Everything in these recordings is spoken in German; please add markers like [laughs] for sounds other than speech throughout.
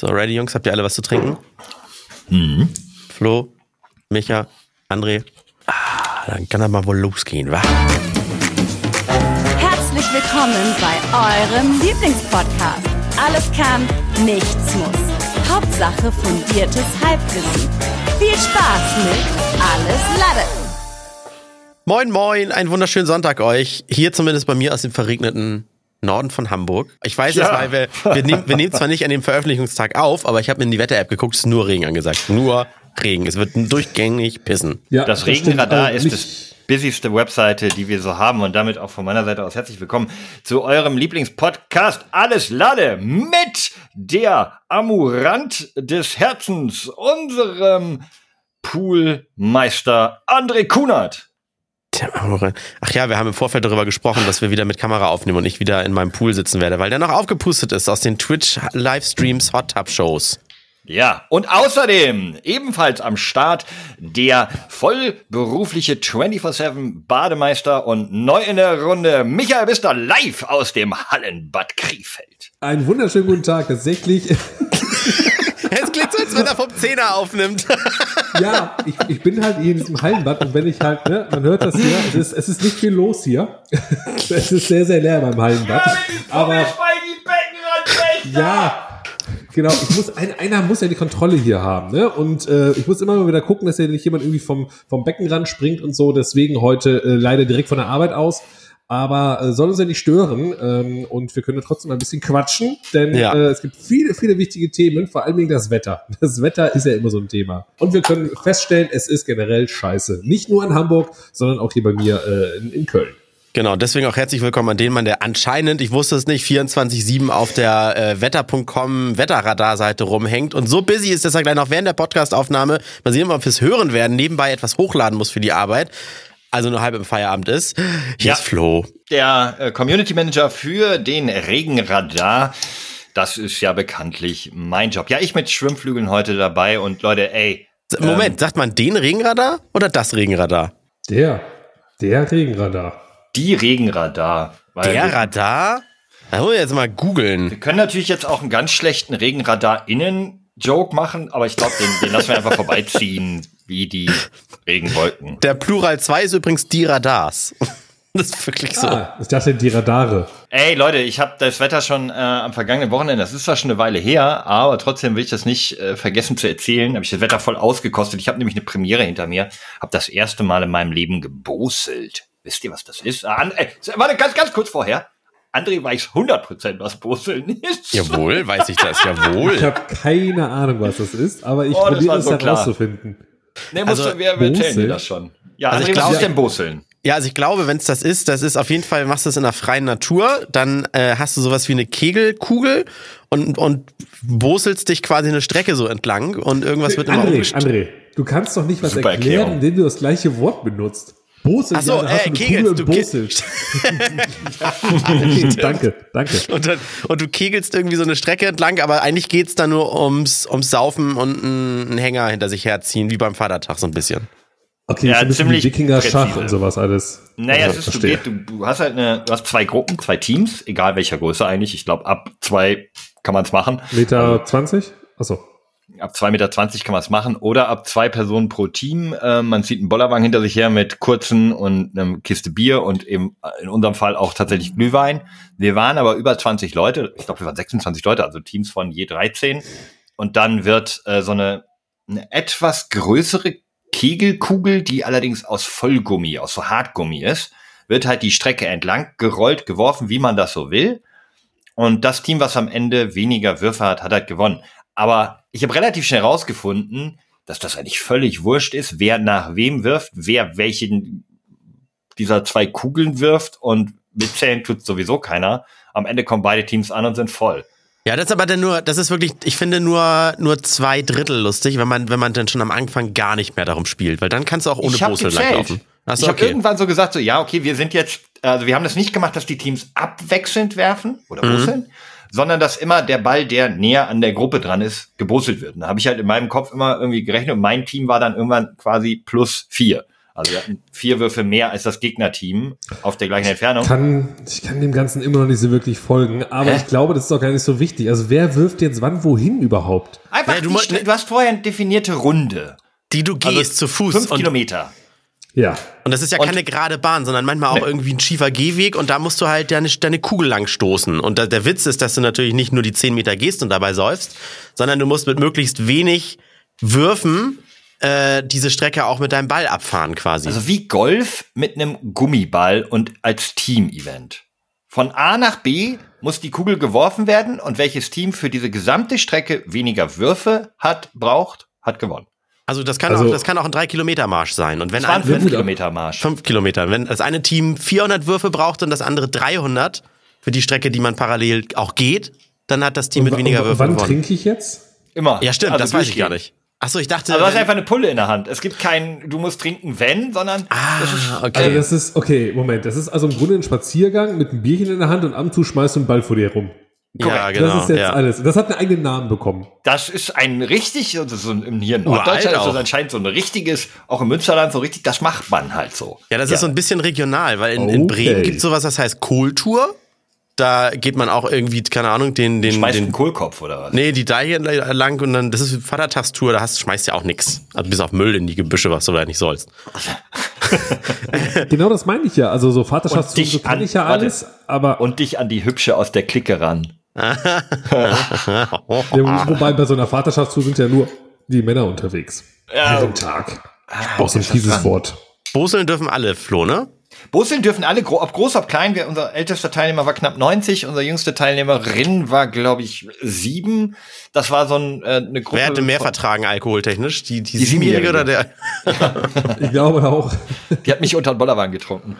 So, ready, Jungs? Habt ihr alle was zu trinken? Mhm. Flo, Micha, André. Ah, dann kann er mal wohl losgehen, wa? Herzlich willkommen bei eurem Lieblingspodcast. Alles kann, nichts muss. Hauptsache fundiertes Halbwissen. Viel Spaß mit Alles Lade. Moin, moin, einen wunderschönen Sonntag euch. Hier zumindest bei mir aus dem verregneten Norden von Hamburg. Ich weiß ja. es, weil wir, wir, nehmen, wir nehmen zwar nicht an dem Veröffentlichungstag auf, aber ich habe mir in die Wetter-App geguckt, es ist nur Regen angesagt. Nur Regen. Es wird durchgängig pissen. Ja, das, das Regenradar ist das busyste Webseite, die wir so haben und damit auch von meiner Seite aus herzlich willkommen zu eurem Lieblingspodcast Alles Lade mit der Amurant des Herzens, unserem Poolmeister André Kunert. Ach ja, wir haben im Vorfeld darüber gesprochen, dass wir wieder mit Kamera aufnehmen und ich wieder in meinem Pool sitzen werde, weil der noch aufgepustet ist aus den Twitch-Livestreams Hot Tub Shows. Ja, und außerdem ebenfalls am Start der vollberufliche 24-7 Bademeister und neu in der Runde Michael Bister live aus dem Hallenbad Krefeld. Einen wunderschönen guten Tag, tatsächlich. [laughs] Es klingt so, als wenn er vom Zehner aufnimmt. Ja, ich, ich bin halt hier in diesem Hallenbad und wenn ich halt, ne, man hört das hier, es ist, es ist nicht viel los hier. [laughs] Es ist sehr, sehr leer beim Hallenbad. Ja, aber ja, genau. Ich muss, ein, einer muss ja die Kontrolle hier haben, ne? Und äh, ich muss immer mal wieder gucken, dass ja nicht jemand irgendwie vom, vom Beckenrand springt und so. Deswegen heute äh, leider direkt von der Arbeit aus aber äh, soll uns ja nicht stören ähm, und wir können trotzdem ein bisschen quatschen, denn ja. äh, es gibt viele, viele wichtige Themen, vor allem das Wetter. Das Wetter ist ja immer so ein Thema. Und wir können feststellen, es ist generell scheiße. Nicht nur in Hamburg, sondern auch hier bei mir äh, in, in Köln. Genau, deswegen auch herzlich willkommen an den Mann, der anscheinend, ich wusste es nicht, 24-7 auf der äh, wetter.com Wetterradar-Seite rumhängt und so busy ist, dass er gleich noch während der Podcastaufnahme, mal sehen, ob wir es hören werden, nebenbei etwas hochladen muss für die Arbeit also nur halb im Feierabend ist. Hier ja, ist Flo. Der äh, Community Manager für den Regenradar. Das ist ja bekanntlich mein Job. Ja, ich mit Schwimmflügeln heute dabei und Leute, ey. Moment, ähm, sagt man den Regenradar oder das Regenradar? Der. Der Regenradar. Die Regenradar. Der Radar? Da muss ich jetzt mal googeln. Wir können natürlich jetzt auch einen ganz schlechten Regenradar innen Joke machen, aber ich glaube, den, den lassen wir einfach vorbeiziehen, wie die Regenwolken. Der Plural 2 ist übrigens die Radars. [laughs] Das ist wirklich so. Ah, ich dachte die Radare. Ey Leute, ich habe das Wetter schon äh, am vergangenen Wochenende, das ist zwar schon eine Weile her, aber trotzdem will ich das nicht äh, vergessen zu erzählen. Habe ich das Wetter voll ausgekostet. Ich habe nämlich eine Premiere hinter mir, habe das erste Mal in meinem Leben geboselt. Wisst ihr, was das ist? Ah, äh, warte, ganz, ganz kurz vorher. André weiß 100% was Boseln ist. Jawohl, weiß ich das, [laughs] jawohl. Ich habe keine Ahnung, was das ist, aber ich oh, probiere es so herauszufinden. Nee, musst also, du, wir, wir erzählen dir das schon. Ja, also André, ich glaub, was ist denn Boseln? Ja, also ich glaube, wenn es das ist, das ist auf jeden Fall, machst du das in der freien Natur, dann äh, hast du sowas wie eine Kegelkugel und, und boselst dich quasi eine Strecke so entlang und irgendwas wird immer André, André, du kannst doch nicht was Super erklären, Erklärung. indem du das gleiche Wort benutzt. Bose, Ach so, ja, äh, kegelst, du kegelst. [laughs] [laughs] danke, danke. Und, dann, und, du kegelst irgendwie so eine Strecke entlang, aber eigentlich geht's da nur ums, ums Saufen und einen Hänger hinter sich herziehen, wie beim Vatertag so ein bisschen. Okay, ja, so ziemlich Wikinger-Schach und sowas alles. Naja, es ist, du, geht, du, du, hast halt eine, du hast zwei Gruppen, zwei Teams, egal welcher Größe eigentlich. Ich glaube, ab zwei kann man es machen. Meter also, 20? Achso ab 2,20 Meter kann man es machen oder ab zwei Personen pro Team. Äh, man zieht einen Bollerwagen hinter sich her mit kurzen und einem Kiste Bier und eben in unserem Fall auch tatsächlich Glühwein. Wir waren aber über 20 Leute, ich glaube, wir waren 26 Leute, also Teams von je 13. Und dann wird äh, so eine, eine etwas größere Kegelkugel, die allerdings aus Vollgummi, aus so Hartgummi ist, wird halt die Strecke entlang gerollt, geworfen, wie man das so will. Und das Team, was am Ende weniger Würfe hat, hat halt gewonnen. Aber ich habe relativ schnell rausgefunden, dass das eigentlich völlig wurscht ist, wer nach wem wirft, wer welchen dieser zwei Kugeln wirft und mitzählen tut sowieso keiner. Am Ende kommen beide Teams an und sind voll. Ja, das ist aber dann nur, das ist wirklich, ich finde nur, nur zwei Drittel lustig, wenn man, wenn man dann schon am Anfang gar nicht mehr darum spielt, weil dann kannst du auch ohne Bussel langlaufen. Achso, ich habe okay. irgendwann so gesagt, so, ja, okay, wir sind jetzt, also wir haben das nicht gemacht, dass die Teams abwechselnd werfen oder mhm. busseln, sondern dass immer der Ball, der näher an der Gruppe dran ist, gebusselt wird. Und da habe ich halt in meinem Kopf immer irgendwie gerechnet und mein Team war dann irgendwann quasi plus vier. Also wir hatten vier Würfe mehr als das Gegnerteam auf der gleichen Entfernung. Kann, ich kann dem Ganzen immer noch nicht so wirklich folgen, aber Hä? ich glaube, das ist doch gar nicht so wichtig. Also wer wirft jetzt wann wohin überhaupt? Einfach, Ja, du du hast vorher eine definierte Runde. Die du gehst Also zu Fuß. Fünf Und, Kilometer. Ja. und das ist ja Und- keine gerade Bahn, sondern manchmal auch Nee. irgendwie ein schiefer Gehweg und da musst du halt deine, deine Kugel lang stoßen. Und da, der Witz ist, dass du natürlich nicht nur die 10 Meter gehst und dabei säufst, sondern du musst mit möglichst wenig Würfen äh, diese Strecke auch mit deinem Ball abfahren quasi. Also wie Golf mit einem Gummiball und als Team-Event. Von A nach B muss die Kugel geworfen werden und welches Team für diese gesamte Strecke weniger Würfe hat, braucht, hat gewonnen. Also das kann Also- auch das kann auch ein 3 Kilometer Marsch sein und wenn ein fünf gut, Kilometer Marsch. 5 Kilometer, wenn das eine Team 400 Würfe braucht und das andere 300 für die Strecke, die man parallel auch geht, dann hat das Team mit Und weniger Würfen Wann gewonnen. trinke ich jetzt? Immer. Ja, stimmt, Also das weiß ich gar nicht. Achso, ich dachte, Also du hast wenn- einfach eine Pulle in der Hand. Es gibt kein, du musst trinken, wenn, sondern das ist, Ah, okay. Also das ist, okay, Moment, das ist also im Grunde ein Spaziergang mit einem Bierchen in der Hand und am Tuch schmeißt du einen Ball vor dir rum. Ja, genau. das ist jetzt ja. alles. Das hat einen eigenen Namen bekommen. das ist ein richtig, also so ein, hier in Norddeutschland ist auch. das anscheinend so ein richtiges, auch im Münsterland so richtig, das macht man halt so. Ja, das ist so ein bisschen regional, weil in, in Okay. Bremen gibt sowas, das heißt Kohltour. Da geht man auch irgendwie, keine Ahnung, den, den, Schmeißt den einen Kohlkopf oder was? Nee, die Deiche lang und dann, das ist Vatertagstour, da hast, schmeißt ja auch nix. Also bis auf Müll in die Gebüsche, was du da nicht sollst. [laughs] [laughs] Genau das meine ich ja. Also so Vaterschaftszug, dich so kann an- ich ja warte. alles, aber Und dich an die Hübsche aus der Clique ran. [laughs] ja, wobei bei so einer Vaterschaftszug sind ja nur die Männer unterwegs. Ja. Jeden Tag. Auch so ein fieses Wort. Boseln dürfen alle, Flo, ne? Boseln dürfen alle, ob groß, ob klein. Wir, unser ältester Teilnehmer war knapp 90, unsere jüngste Teilnehmerin war, glaube ich, sieben. Das war so ein, äh, eine Gruppe. Wer hätte mehr von- vertragen alkoholtechnisch? Die, die, Die Siebenjährige oder der? [laughs] Ich glaube auch. Die hat mich unter den Bollerwagen getrunken.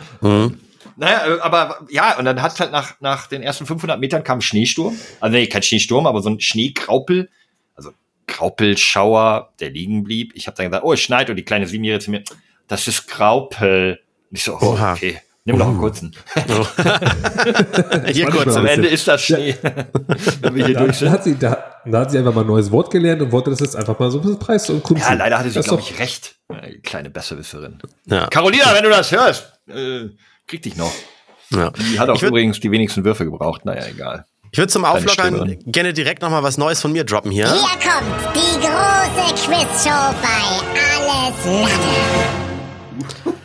Naja, äh, aber ja, und dann hat halt nach, nach den ersten 500 Metern kam ein Schneesturm. Also nee, kein Schneesturm, aber so ein Schneegraupel. Also Graupelschauer, der liegen blieb. Ich habe dann gesagt, oh, es schneit. Und die kleine Siebenjährige zu mir, das ist Graupel. Und ich so, oh, okay, nimm doch einen kurzen. [laughs] [laughs] Hier kurz. Am Ende ist das Schnee. [laughs] Wenn wir hier Da, durch da, hat sie, da, da hat sie einfach mal ein neues Wort gelernt und wollte das jetzt einfach mal so ein bisschen preis und Kunst. Ja, leider hatte sie, glaube ich, recht. Äh, Kleine Besserwisserin. Ja. Carolina, wenn du das hörst, äh, krieg dich noch. Ja. Die hat auch Ich würd- übrigens die wenigsten Würfe gebraucht. Naja, egal. Ich würde zum Auflockern gerne direkt noch mal was Neues von mir droppen hier. Hier kommt die große Quizshow bei Alles Latte.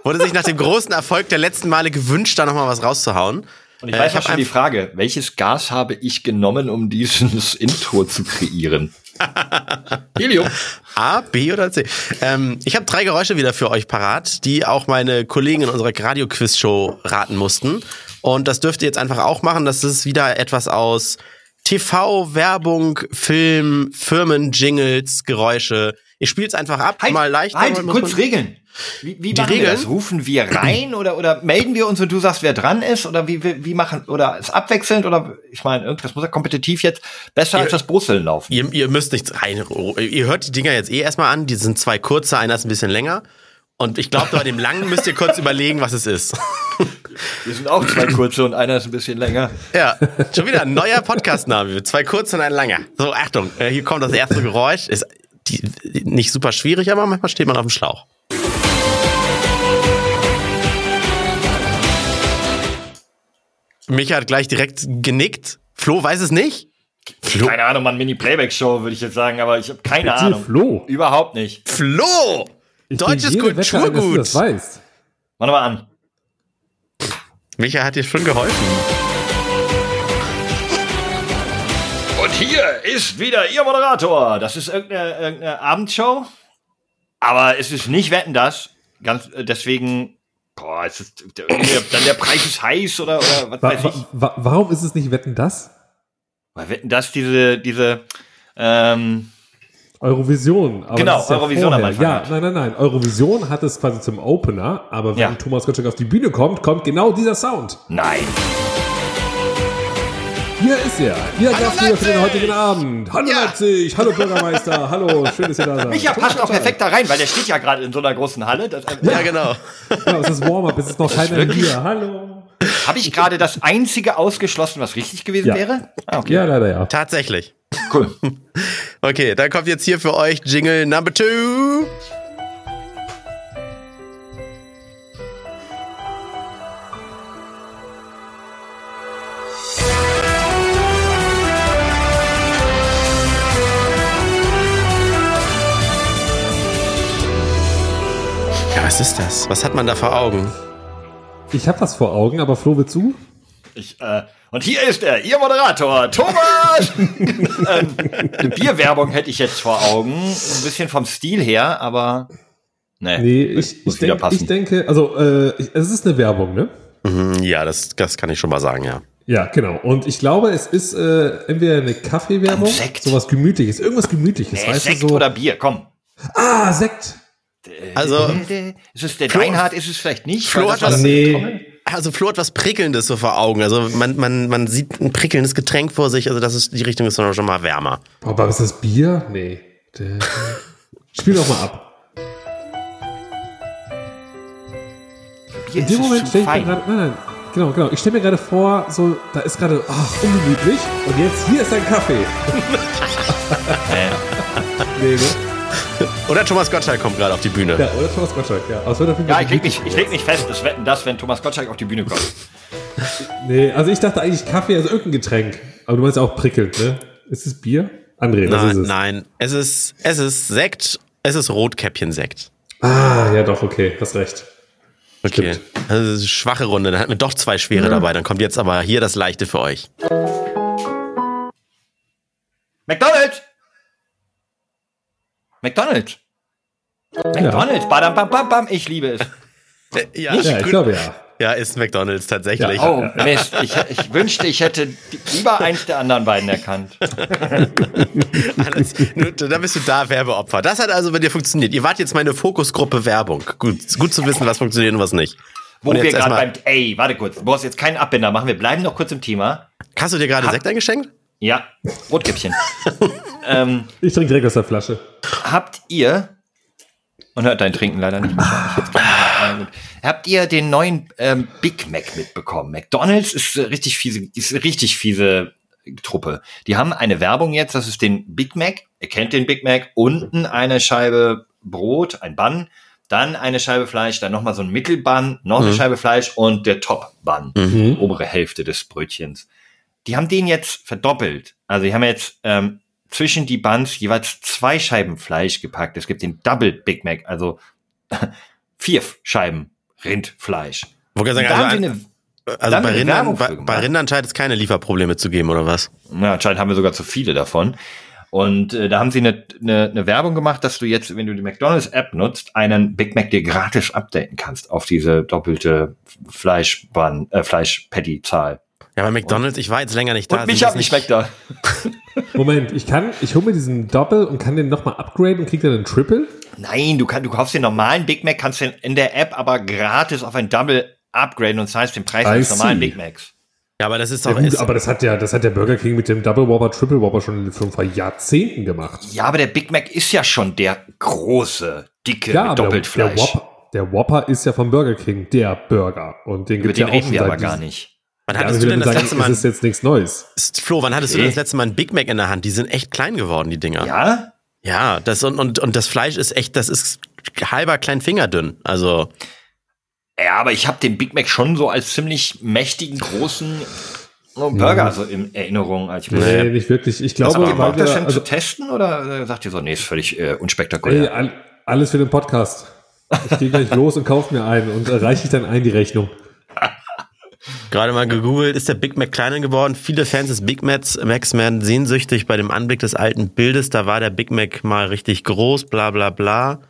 [laughs] Wurde sich nach dem großen Erfolg der letzten Male gewünscht, da noch mal was rauszuhauen. Und ich Äh, weiß ich auch schon die Frage, welches Gas habe ich genommen, um dieses [laughs] Intro zu kreieren? [laughs] Helium. A, B oder C? Ähm, ich habe drei Geräusche wieder für euch parat, die auch meine Kollegen in unserer Radio-Quiz-Show raten mussten. Und das dürft ihr jetzt einfach auch machen. Das ist wieder etwas aus TV, Werbung, Film, Firmen, Jingles, Geräusche. Ich spiele es einfach ab, mal leicht. halt, kurz Regeln. Wie, wie Die machen wir Regeln? das? Rufen wir rein oder, oder melden wir uns und du sagst, wer dran ist? Oder wie, wie, wie machen, oder ist abwechselnd? Oder ich meine, irgendwas muss ja kompetitiv jetzt besser als das Brusseln laufen. Ihr, ihr müsst nichts rein. Ihr hört die Dinger jetzt eh erstmal an. Die sind zwei kurze, einer ist ein bisschen länger. Und ich glaube, bei dem langen müsst ihr kurz [laughs] überlegen, was es ist. Wir sind auch zwei kurze und einer ist ein bisschen länger. Ja, schon wieder ein neuer Podcast-Name. Zwei kurze und ein langer. So, Achtung, äh, hier kommt das erste Geräusch. Ist die, nicht super schwierig, aber manchmal steht man auf dem Schlauch. Micha hat gleich direkt genickt. Flo weiß es nicht. Flo. Keine Ahnung, man Mini-Playback-Show, würde ich jetzt sagen, aber ich habe keine Erzähl Ahnung. Flo. Überhaupt nicht. Flo! Ich Deutsches Wette Kulturgut. Das weißt. Mach mal an. Micha hat dir schon geholfen. Hier ist wieder Ihr Moderator. Das ist irgendeine, irgendeine Abendshow. Aber es ist nicht Wetten das. Ganz, äh, deswegen, boah, es ist der, dann der Preis ist heiß oder, oder was Wa weiß ich. wa warum ist es nicht Wetten das? Weil Wetten das diese, diese, ähm, Eurovision. Aber Genau, ja Eurovision am vorher. Anfang Ja, nein, nein, nein. Eurovision hat es quasi zum Opener, aber wenn Ja. Thomas Gottschalk auf die Bühne kommt, kommt genau dieser Sound. nein. Hier ist er, Ihr Gastgeber für den heutigen Abend. Hallo Leipzig, hallo Bürgermeister, hallo, schön, dass ihr da seid. Micha passt auch perfekt da rein, weil der steht ja gerade in so einer großen Halle. Das, äh, Ja, genau. Ja, es ist Warm-up, es ist noch keiner hier. Hallo. Habe ich gerade das einzige ausgeschlossen, was richtig gewesen Ja. wäre? Ah, okay. Ja, leider ja. Tatsächlich. Cool. [laughs] Okay, dann kommt jetzt hier für euch Jingle Number Two. Was ist das? Was hat man da vor Augen? Ich habe was vor Augen, aber Flo, willst du? Ich, äh, und hier ist er, Ihr Moderator, Thomas! [laughs] ähm, eine Bierwerbung hätte ich jetzt vor Augen. Ein bisschen vom Stil her, aber. Nee, Nee, ich, muss ich, wieder denk, passen. ich denke, also äh, es ist eine Werbung, ne? Mhm, ja, das, das kann ich schon mal sagen, ja. Ja, genau. Und ich glaube, es ist äh, entweder eine Kaffeewerbung, sowas Gemütliches, irgendwas Gemütliches, nee, weißt Sekt du so. oder Bier, komm. ah, Sekt. Also, Ist es der Flo- Deinhard, ist es vielleicht nicht? Flo hat was- Nee. also Flo hat was Prickelndes so vor Augen. Also man, man, man sieht ein prickelndes Getränk vor sich. Also das ist, die Richtung ist schon mal wärmer. Aber ist das Bier? Nee. Spiel doch mal ab. Bier In dem ist Moment stelle ich mir gerade, nein, nein, genau, genau. Ich stelle mir gerade vor, so, da ist gerade, ach, ungemütlich. Und jetzt, hier ist dein Kaffee. [laughs] Äh, Nee, ne? [laughs] Oder Thomas Gottschalk kommt gerade auf die Bühne. Ja, oder Thomas Gottschalk, ja. Jeden Ja, ich leg mich, gemütlich ich leg mich fest, das wetten das, wenn Thomas Gottschalk auf die Bühne kommt. [laughs] Nee, also ich dachte eigentlich Kaffee, also irgendein Getränk. Aber du meinst ja auch prickelnd, ne? Ist es Bier? André, was ist Nein, es? nein. Es ist, es ist Sekt. Es ist Rotkäppchen-Sekt. Ah, ja doch, okay, hast recht. Okay. Stimmt. Also das ist eine schwache Runde. Dann hatten wir doch zwei schwere dabei. Dann kommt jetzt aber hier das Leichte für euch. McDonald's! McDonald's! McDonald's, badam, bam, bam, bam, ich liebe es. Äh, Ja, Ja, ich glaube ja. ja ist McDonalds tatsächlich. Ja. Oh, Mist, ich, ich wünschte, ich hätte lieber eins der anderen beiden erkannt. [laughs] Alles, nur, da bist du da Werbeopfer. Das hat also bei dir funktioniert. Ihr wart jetzt meine Fokusgruppe Werbung. Gut, gut zu wissen, was funktioniert und was nicht. Wo Und wir gerade beim, ey, warte kurz, du brauchst jetzt keinen Abbinder machen, wir bleiben noch kurz im Thema. Hast du dir gerade Sekt eingeschenkt? Ja, Rotkäppchen. [laughs] ähm, Ich trinke direkt aus der Flasche. habt ihr, und hört dein Trinken leider nicht, gut. habt ihr den neuen ähm, Big Mac mitbekommen? McDonalds ist äh, richtig fiese, ist eine richtig fiese Truppe. Die haben eine Werbung jetzt, das ist den Big Mac, ihr kennt den Big Mac, unten eine Scheibe Brot, ein Bun, dann eine Scheibe Fleisch, dann nochmal so ein Mittelbun, noch eine Scheibe Fleisch und der Top-Bun, Mhm. obere Hälfte des Brötchens. Die haben den jetzt verdoppelt. Also die haben jetzt ähm, zwischen die Buns jeweils zwei Scheiben Fleisch gepackt. Es gibt den Double Big Mac, also [laughs] vier Scheiben Rindfleisch. Da sagen, haben sie also, eine, also bei, Rindern, bei, bei. Rindern scheint es keine Lieferprobleme zu geben, oder was? ja, anscheinend haben wir sogar zu viele davon. Und äh, da haben sie eine, eine, eine Werbung gemacht, dass du jetzt, wenn du die McDonalds App nutzt, einen Big Mac dir gratis updaten kannst auf diese doppelte Fleischbun, äh, Fleisch-Patty-Zahl. Ja, bei McDonalds, ich war jetzt länger nicht da. Und mich sind hat nicht schmeckt da. [laughs] Moment, ich kann, ich hole mir diesen Doppel und kann den nochmal upgraden und krieg dann einen Triple? Nein, du, kann, du kaufst den normalen Big Mac, kannst den in der App aber gratis auf ein Double upgraden und zahlst den Preis I eines normalen. Big Macs. Ja, aber das ist Ja, doch. gut, ist, aber das hat ja, das hat der Burger King mit dem Double Whopper, Triple Whopper schon, vor Jahrzehnten gemacht. Ja, aber der Big Mac ist ja schon der große, dicke Ja, aber der, der. Whopper, der Whopper ist ja vom Burger King, der Burger. Und den den ja auch reden schon wir seit aber gar nicht. Wann Ja, hattest ich du denn das sagen, letzte Mal. es ist jetzt nichts Neues. Flo, wann hattest du Okay. denn das letzte Mal einen Big Mac in der Hand? Die sind echt klein geworden, die Dinger. Ja? Ja, das und, und, und das Fleisch ist echt, das ist halber klein Fingerdünn. Also, Ja, aber ich habe den Big Mac schon so als ziemlich mächtigen, großen Burger so in Erinnerung. Als ich Nee, nicht wirklich. Ich glaube, Habt ihr weil Bock, das schon also, zu testen oder sagt ihr so, nee, ist völlig äh, unspektakulär? all, alles für den Podcast. Ich gehe gleich los und kaufe mir einen und reiche ich dann ein die Rechnung. Gerade mal gegoogelt, ist der Big Mac kleiner geworden. Viele Fans des Big Macs, Macs werden sehnsüchtig bei dem Anblick des alten Bildes. Da war der Big Mac mal richtig groß, bla bla bla.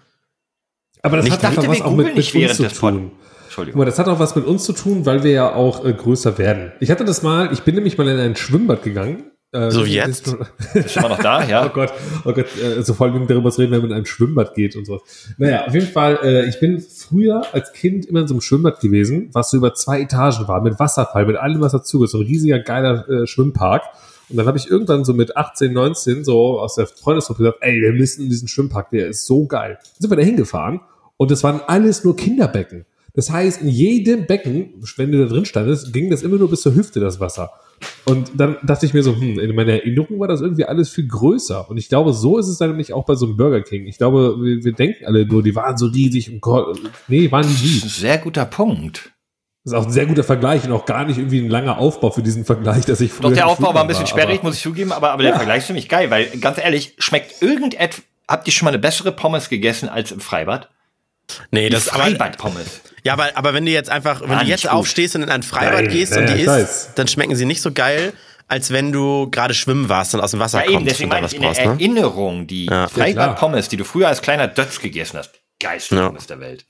Aber das Nicht- hat einfach was auch mit, nicht mit uns zu tun. Entschuldigung. mal, das hat auch was mit uns zu tun, weil wir ja auch äh, größer werden. Ich hatte das mal, ich bin nämlich mal in ein Schwimmbad gegangen. Äh, So wie das jetzt? ist- Ist immer noch da, [laughs] Oh ja? Gott, oh Gott, äh, so vor allem darüber zu reden, wenn man in ein Schwimmbad geht und so. Naja, auf jeden Fall, äh, ich bin früher als Kind immer in so einem Schwimmbad gewesen, was so über zwei Etagen war, mit Wasserfall, mit allem, was dazugehört, so ein riesiger, geiler äh, Schwimmpark. Und dann habe ich irgendwann so mit 18, 19 so aus der Freundesgruppe gesagt, ey, wir müssen in diesen Schwimmpark, der ist so geil. Dann sind wir da hingefahren und es waren alles nur Kinderbecken. Das heißt, in jedem Becken, wenn du da drin standest, ging das immer nur bis zur Hüfte, das Wasser. Und dann dachte ich mir so, hm, in meiner Erinnerung war das irgendwie alles viel größer. Und ich glaube, so ist es dann nämlich auch bei so einem Burger King. Ich glaube, wir, wir denken alle nur, die waren so riesig und nee, waren die Das nie. ist ein sehr guter Punkt. Das ist auch ein sehr guter Vergleich und auch gar nicht irgendwie ein langer Aufbau für diesen Vergleich, dass ich Doch, der Aufbau war ein bisschen sperrig, muss ich zugeben, aber, aber der Vergleich ist ziemlich geil, weil ganz ehrlich, schmeckt irgendetwas, habt ihr schon mal eine bessere Pommes gegessen als im Freibad? Nee, Das das aber Freibad-Pommes. ja, aber, aber wenn du jetzt einfach, wenn Ah, du jetzt gut. aufstehst und in ein Freibad Nein, gehst ja, und die ich isst, weiß. dann schmecken sie nicht so geil, als wenn du gerade schwimmen warst und aus dem Wasser Ja, eben, kommst deswegen und da meine was ich in brauchst, ne? Erinnerung, die Ja. Freibad-Pommes, die du früher als kleiner Dötz gegessen hast. Geilste Ja. Pommes der Welt.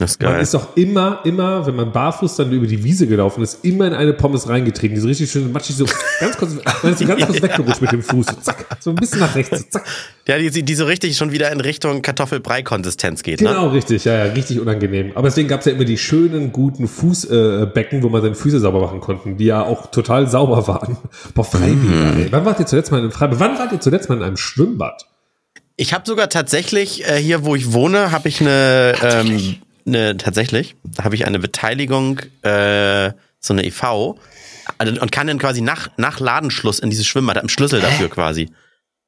Das ist Man geil. ist doch immer, immer, wenn man barfuß dann über die Wiese gelaufen ist, immer in eine Pommes reingetreten. Die so richtig schön matschig, so ganz kurz, man ist so ganz kurz [laughs] weggerutscht mit dem Fuß. So, zack, so ein bisschen nach rechts. So, zack. Ja, die, die so richtig schon wieder in Richtung Kartoffelbrei-Konsistenz geht, ne? Genau, richtig, ja, ja, richtig unangenehm. Aber deswegen gab es ja immer die schönen, guten Fußbecken, äh, wo man seine Füße sauber machen konnten, die ja auch total sauber waren. Boah, Freibäder, ey. Wann wart ihr zuletzt mal in einem Freibad? Wann wart ihr zuletzt mal in einem Schwimmbad? Ich habe sogar tatsächlich äh, hier, wo ich wohne, habe ich eine, ähm, eine tatsächlich, da habe ich eine Beteiligung, äh, so eine EV also, und kann dann quasi nach, nach Ladenschluss in dieses Schwimmbad, hab einen Schlüssel dafür quasi.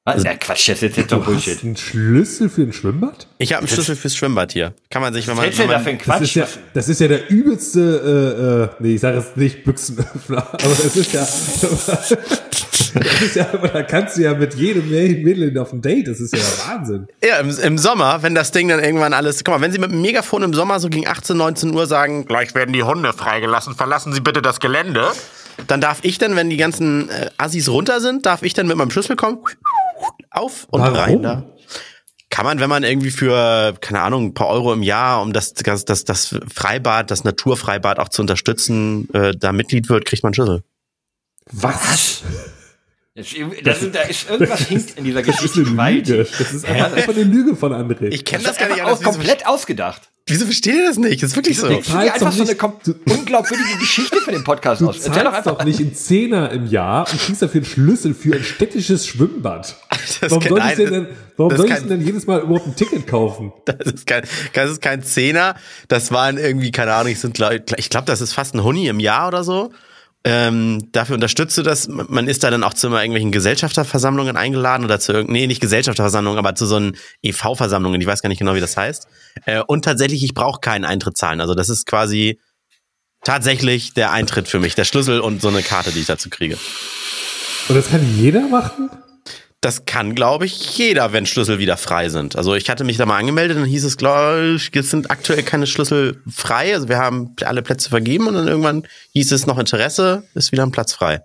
Was? Ja, Quatsch, das ist jetzt doch Du Bullshit. hast einen Schlüssel für ein Schwimmbad? Ich habe einen Schlüssel fürs Schwimmbad hier. Kann man sich, wenn man, wenn dafür man einen Das Quatsch? ist, ja, das ist ja der übelste, äh, äh, nee, ich sage es nicht Büchsenöffner, [laughs] aber es ist ja, [laughs] das ja, aber da kannst du ja mit jedem Mädel auf ein Date, das ist ja Wahnsinn. Ja, im, im Sommer, wenn das Ding dann irgendwann alles. Guck mal, wenn Sie mit dem Megafon im Sommer so gegen 18, 19 Uhr sagen, gleich werden die Hunde freigelassen, verlassen Sie bitte das Gelände, dann darf ich dann, wenn die ganzen äh, Assis runter sind, darf ich dann mit meinem Schlüssel kommen, auf und Warum? rein da. Kann man, wenn man irgendwie für, keine Ahnung, ein paar Euro im Jahr, um das, das, das, das Freibad, das Naturfreibad auch zu unterstützen, äh, da Mitglied wird, kriegt man einen Schlüssel. Was? Das, das ist, da ist irgendwas [laughs] hinkt in dieser Das ist Geschichte eine. Lüge. Das ist einfach, einfach eine Lüge von André. Ich kenne Das das, gar nicht aus, komplett ausgedacht. wieso versteht ihr das nicht? Das ist wirklich so. Du zahlst einfach doch so eine nicht- du- unglaubwürdige Geschichte für den Podcast Du aus? Doch zahlst einfach. doch nicht in Zehner im Jahr und kriegst dafür einen Schlüssel für ein städtisches Schwimmbad. Das Warum soll ich denn, denn, warum das soll ist ich kein- denn jedes Mal überhaupt ein Ticket kaufen? Das ist kein, das ist kein Zehner. Das waren irgendwie, keine Ahnung, ich sind, glaub- ich glaube, das ist fast ein Huni im Jahr oder so. Ähm, dafür unterstützt du das. Man ist da dann auch zu immer irgendwelchen Gesellschafterversammlungen eingeladen oder zu irgendeinen, nee, nicht Gesellschafterversammlungen, aber zu so einen EV-Versammlungen. Ich weiß gar nicht genau, wie das heißt. Äh, und tatsächlich, ich brauche keinen Eintritt zahlen. Also das ist quasi tatsächlich der Eintritt für mich, der Schlüssel und so eine Karte, die ich dazu kriege. Und das kann jeder machen? Das kann, glaube ich, jeder, wenn Schlüssel wieder frei sind. Also ich hatte mich da mal angemeldet, dann hieß es, glaube ich, jetzt sind aktuell keine Schlüssel frei. Also wir haben alle Plätze vergeben und dann irgendwann hieß es noch Interesse, ist wieder ein Platz frei.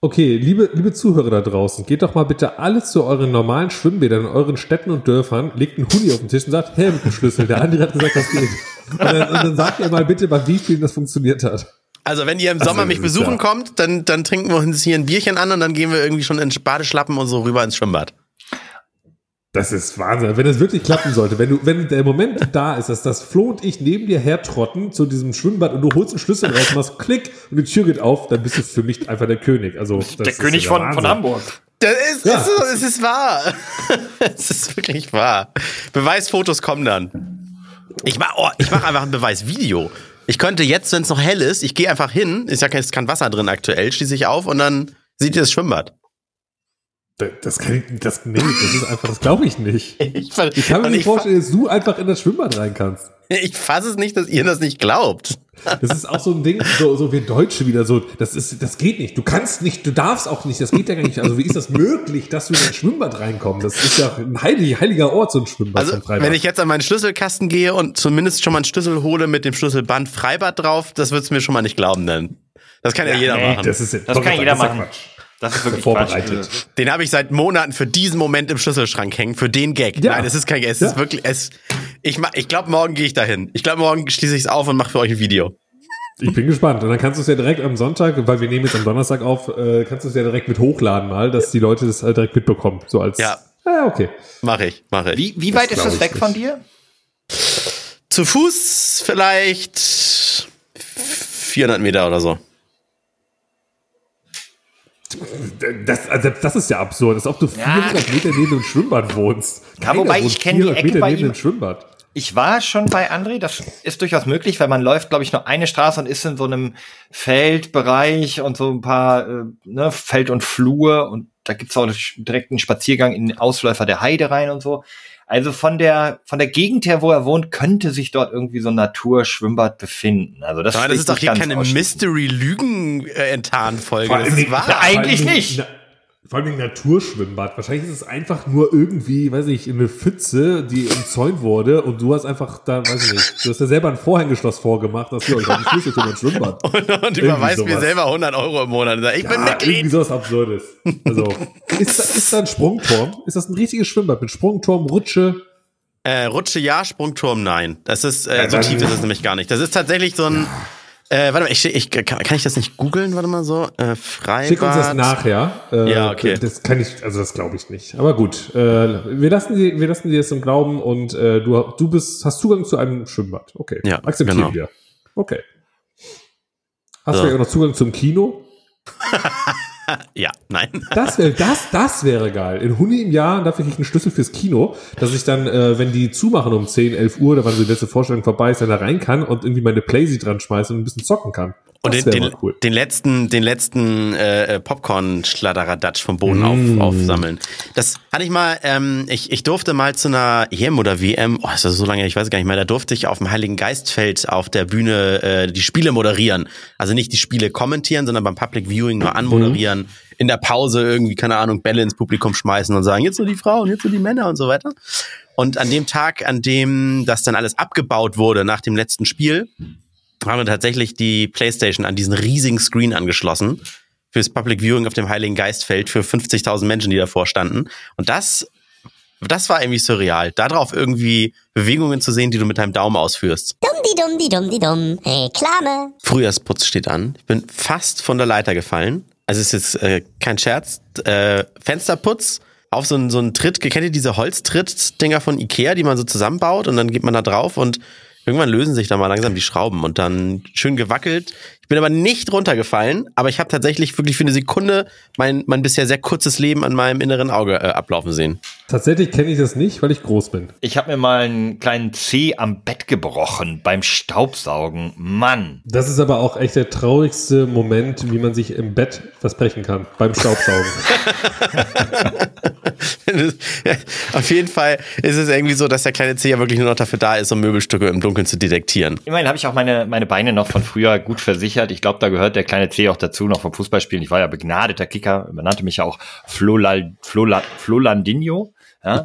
Okay, liebe, liebe Zuhörer da draußen, geht doch mal bitte alle zu euren normalen Schwimmbädern in euren Städten und Dörfern, legt einen Huni auf den Tisch und sagt, her mit dem Schlüssel. Der andere hat gesagt, das geht. Und dann, und dann sagt ihr mal bitte, bei wie vielen das funktioniert hat. Also wenn ihr im Sommer das mich besuchen ja- kommt, dann, dann trinken wir uns hier ein Bierchen an und dann gehen wir irgendwie schon in Badeschlappen und so rüber ins Schwimmbad. Das ist Wahnsinn. Wenn es wirklich klappen sollte, wenn du, wenn der Moment da ist, dass das Flo und ich neben dir hertrotten zu diesem Schwimmbad und du holst einen Schlüssel raus, machst Klick und die Tür geht auf, dann bist du für mich einfach der König. Also, das Der ist König ja von, von Hamburg. Das ist, Ja. ist so, es ist wahr. [laughs] es ist wirklich wahr. Beweisfotos kommen dann. Ich mach, oh, ich mach einfach ein Beweisvideo. Ich könnte jetzt, wenn es noch hell ist, ich gehe einfach hin, ist ja kein, ist kein Wasser drin aktuell, schließe ich auf und dann seht ihr das Schwimmbad. Das, das kann ich, das, nee, das ist einfach, das glaube ich nicht. [laughs] Ich, Ich kann mir und nicht vorstellen, dass du einfach in das Schwimmbad rein kannst. ich fasse es nicht, dass ihr das nicht glaubt. Das ist auch so ein Ding, so, so wir Deutsche wieder so, das ist, das geht nicht. Du kannst nicht, du darfst auch nicht, das geht ja gar nicht. Also wie ist das möglich, dass du in ein Schwimmbad reinkommst? Das ist ja ein heilig, heiliger Ort, so ein Schwimmbad. Also, wenn ich jetzt an meinen Schlüsselkasten gehe und zumindest schon mal einen Schlüssel hole mit dem Schlüsselband Freibad drauf, das wird's mir schon mal nicht glauben, denn das kann ja, jeder nee, machen. das ist, Das kann jeder ja machen. Quatsch. Das ist wirklich Vorbereitet. Quatsch. Den habe ich seit Monaten für diesen Moment im Schlüsselschrank hängen, für den Gag. Ja. Nein, es ist kein Gag, es Ja. ist wirklich, es, ich, ich glaube, morgen gehe ich dahin. Ich glaube, morgen schließe ich es auf und mache für euch ein Video. Ich bin gespannt. Und dann kannst du es ja direkt am Sonntag, weil wir nehmen jetzt am Donnerstag auf, äh, kannst du es ja direkt mit hochladen mal, dass die Leute das halt direkt mitbekommen. So als. Ja. Ah, okay. Mache ich, mache ich. Wie, wie weit ist glaub das weg von dir? Zu Fuß vielleicht 400 Meter oder so. Das, also das ist ja absurd, als ob du 400 Meter neben dem Schwimmbad wohnst. Ja, wobei ich wohnt kenn die 400 Ecke Meter bei neben ihm. dem Schwimmbad. Ich war schon bei André, das ist durchaus möglich, weil man läuft, glaube ich, nur eine Straße und ist in so einem Feldbereich und so ein paar äh, ne, Feld und Flur und da gibt's auch direkt einen Spaziergang in den Ausläufer der Heide rein und so. Also von der von der Gegend her, wo er wohnt, könnte sich dort irgendwie so ein Naturschwimmbad befinden. Also das, Aber will das ist doch hier keine. Mystery-Lügen-Enttarn-Folge. Vor Das ist nicht- wahr. Ja, eigentlich nicht. Vor allem Naturschwimmbad. Wahrscheinlich ist es einfach nur irgendwie, weiß ich, eine Pfütze, die umzäunt wurde und du hast einfach da, weiß ich nicht, du hast ja selber ein Vorhängeschloss vorgemacht, dass du euch einen Schlüssel für mein Schwimmbad. [laughs] Und, und überweist mir selber 100 Euro im Monat. Ich bin Ja, irgendwie Mitglied. sowas Absurdes. Also, ist da, ist da ein Sprungturm? Ist das ein richtiges Schwimmbad mit Sprungturm, Rutsche? Äh, Rutsche ja, Sprungturm nein. Das ist, äh, Ja, so tief ist es nämlich gar nicht. Das ist tatsächlich so ein, äh, warte mal, ich, ich, kann, kann ich das nicht googeln? Warte mal so. Äh, Freibad. Schick uns das nachher. Äh, Ja, okay. Das kann ich, also das glaube ich nicht. Aber gut, äh, wir lassen dir, wir lassen dir das im Glauben und äh, du, du bist, hast Zugang zu einem Schwimmbad. Okay. Ja, Akzeptieren genau. wir. Okay. Hast So. du ja auch noch Zugang zum Kino? [laughs] Ja, nein. Das wäre, das, das wäre geil. In Huni im Jahr, dafür kriege ich einen Schlüssel fürs Kino, dass ich dann, äh, wenn die zumachen um 10, 11 Uhr, oder wann die letzte Vorstellung vorbei ist, dann da rein kann und irgendwie meine Playsee dran schmeißen und ein bisschen zocken kann. Und den, den, cool. den letzten, den letzten äh, Popcorn-Schladderadatsch vom Boden Mm. auf, aufsammeln. Das hatte ich mal, ähm, ich, ich durfte mal zu einer EM oder WM, oh, ist das so lange, ich weiß gar nicht mehr, da durfte ich auf dem Heiligen Geistfeld auf der Bühne äh, die Spiele moderieren. Also nicht die Spiele kommentieren, sondern beim Public Viewing nur anmoderieren. In der Pause irgendwie, keine Ahnung, Bälle ins Publikum schmeißen und sagen, jetzt nur die Frauen, jetzt nur die Männer und so weiter. Und an dem Tag, an dem das dann alles abgebaut wurde nach dem letzten Spiel, haben wir tatsächlich die Playstation an diesen riesigen Screen angeschlossen fürs Public Viewing auf dem Heiligen Geistfeld für 50.000 Menschen, die davor standen. Und das, das war irgendwie surreal, darauf irgendwie Bewegungen zu sehen, die du mit deinem Daumen ausführst. Dumm die dumm die dumm die dumm. Reklame. Frühjahrsputz steht an. Ich bin fast von der Leiter gefallen. Also es ist jetzt äh, kein Scherz. Äh, Fensterputz auf so einen, so einen Tritt. Kennt ihr diese Holztritt-Dinger von Ikea, die man so zusammenbaut und dann geht man da drauf und irgendwann lösen sich da mal langsam die Schrauben und dann schön gewackelt. Ich bin aber nicht runtergefallen, aber ich habe tatsächlich wirklich für eine Sekunde mein, mein bisher sehr kurzes Leben an meinem inneren Auge äh, ablaufen sehen. Tatsächlich kenne ich das nicht, weil ich groß bin. Ich habe mir mal einen kleinen Zeh am Bett gebrochen beim Staubsaugen. Mann. Das ist aber auch echt der traurigste Moment, wie man sich im Bett versprechen kann, beim Staubsaugen. [laughs] [laughs] Auf jeden Fall ist es irgendwie so, dass der kleine C ja wirklich nur noch dafür da ist, um Möbelstücke im Dunkeln zu detektieren. Immerhin habe ich auch meine, meine Beine noch von früher gut versichert. Ich glaube, da gehört der kleine C auch dazu, noch vom Fußballspielen. Ich war ja begnadeter Kicker, benannte mich ja auch Flolal, Flolal, Flolandinho. Ja.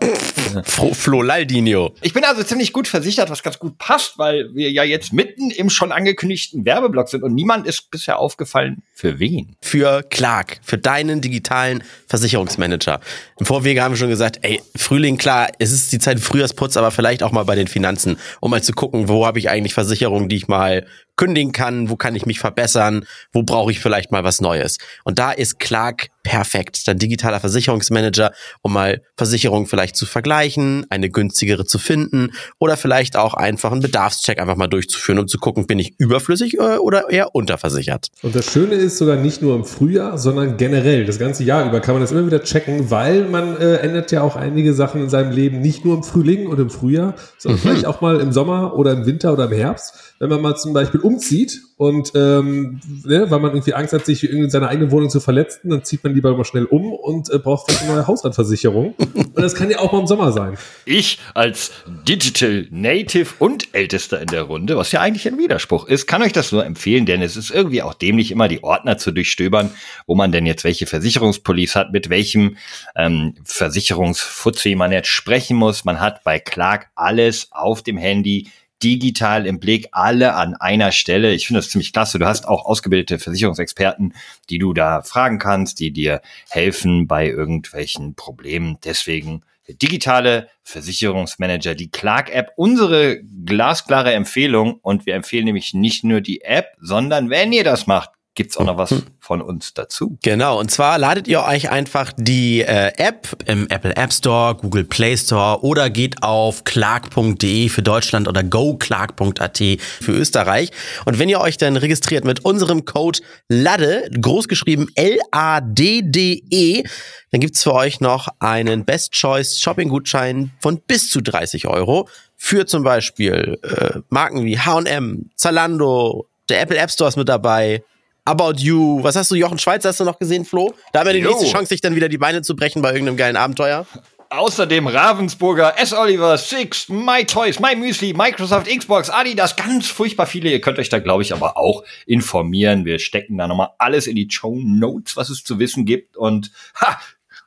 Fro Flo Laldinho. Ich bin also ziemlich gut versichert, was ganz gut passt, weil wir ja jetzt mitten im schon angekündigten Werbeblock sind und niemand ist bisher aufgefallen, für wen. Für Clark, für deinen digitalen Versicherungsmanager. Im Vorwege haben wir schon gesagt, ey, Frühling, klar, es ist die Zeit Frühjahrsputz, aber vielleicht auch mal bei den Finanzen, um mal zu gucken, wo habe ich eigentlich Versicherungen, die ich mal kündigen kann, wo kann ich mich verbessern, wo brauche ich vielleicht mal was Neues. Und da ist Clark perfekt, dein digitaler Versicherungsmanager, um mal Versicherungen vielleicht zu vergleichen, eine günstigere zu finden oder vielleicht auch einfach einen Bedarfscheck einfach mal durchzuführen, um zu gucken, bin ich überflüssig äh, oder eher unterversichert. Und das Schöne ist sogar nicht nur im Frühjahr, sondern generell, das ganze Jahr über kann man das immer wieder checken, weil man äh, ändert ja auch einige Sachen in seinem Leben, nicht nur im Frühling und im Frühjahr, sondern vielleicht auch mal im Sommer oder im Winter oder im Herbst, wenn man mal zum Beispiel umzieht und ähm, ne, weil man irgendwie Angst hat, sich in seiner eigenen Wohnung zu verletzen, dann zieht man lieber mal schnell um und äh, braucht eine neue Hausratversicherung. Und das kann ja auch mal im Sommer sein. Ich als Digital Native und Ältester in der Runde, was ja eigentlich ein Widerspruch ist, kann euch das nur empfehlen, denn es ist irgendwie auch dämlich, immer die Ordner zu durchstöbern, wo man denn jetzt welche Versicherungspolice hat, mit welchem ähm, Versicherungsfuzzi man jetzt sprechen muss. Man hat bei Clark alles auf dem Handy digital im Blick, alle an einer Stelle. Ich finde das ziemlich klasse. Du hast auch ausgebildete Versicherungsexperten, die du da fragen kannst, die dir helfen bei irgendwelchen Problemen. Deswegen digitale Versicherungsmanager, die Clark-App, unsere glasklare Empfehlung. Und wir empfehlen nämlich nicht nur die App, sondern wenn ihr das macht, gibt's auch noch was von uns dazu. Genau, und zwar ladet ihr euch einfach die äh, App im Apple App Store, Google Play Store oder geht auf clark.de für Deutschland oder goclark.at für Österreich. Und wenn ihr euch dann registriert mit unserem Code LADDE, großgeschrieben L-A-D-D-E, dann gibt's für euch noch einen Best Choice Shopping-Gutschein von bis zu 30 Euro für zum Beispiel äh, Marken wie H&M, Zalando, der Apple App Store ist mit dabei, About You. Was hast du, Jochen Schweizer hast du noch gesehen, Flo? Da haben wir die Jo. nächste Chance, sich dann wieder die Beine zu brechen bei irgendeinem geilen Abenteuer. Außerdem Ravensburger, S. Oliver, Six, My Toys, My Müsli, Microsoft, Xbox, Adidas, ganz furchtbar viele. Ihr könnt euch da, glaube ich, aber auch informieren. Wir stecken da nochmal alles in die Show Notes, was es zu wissen gibt. Und ha,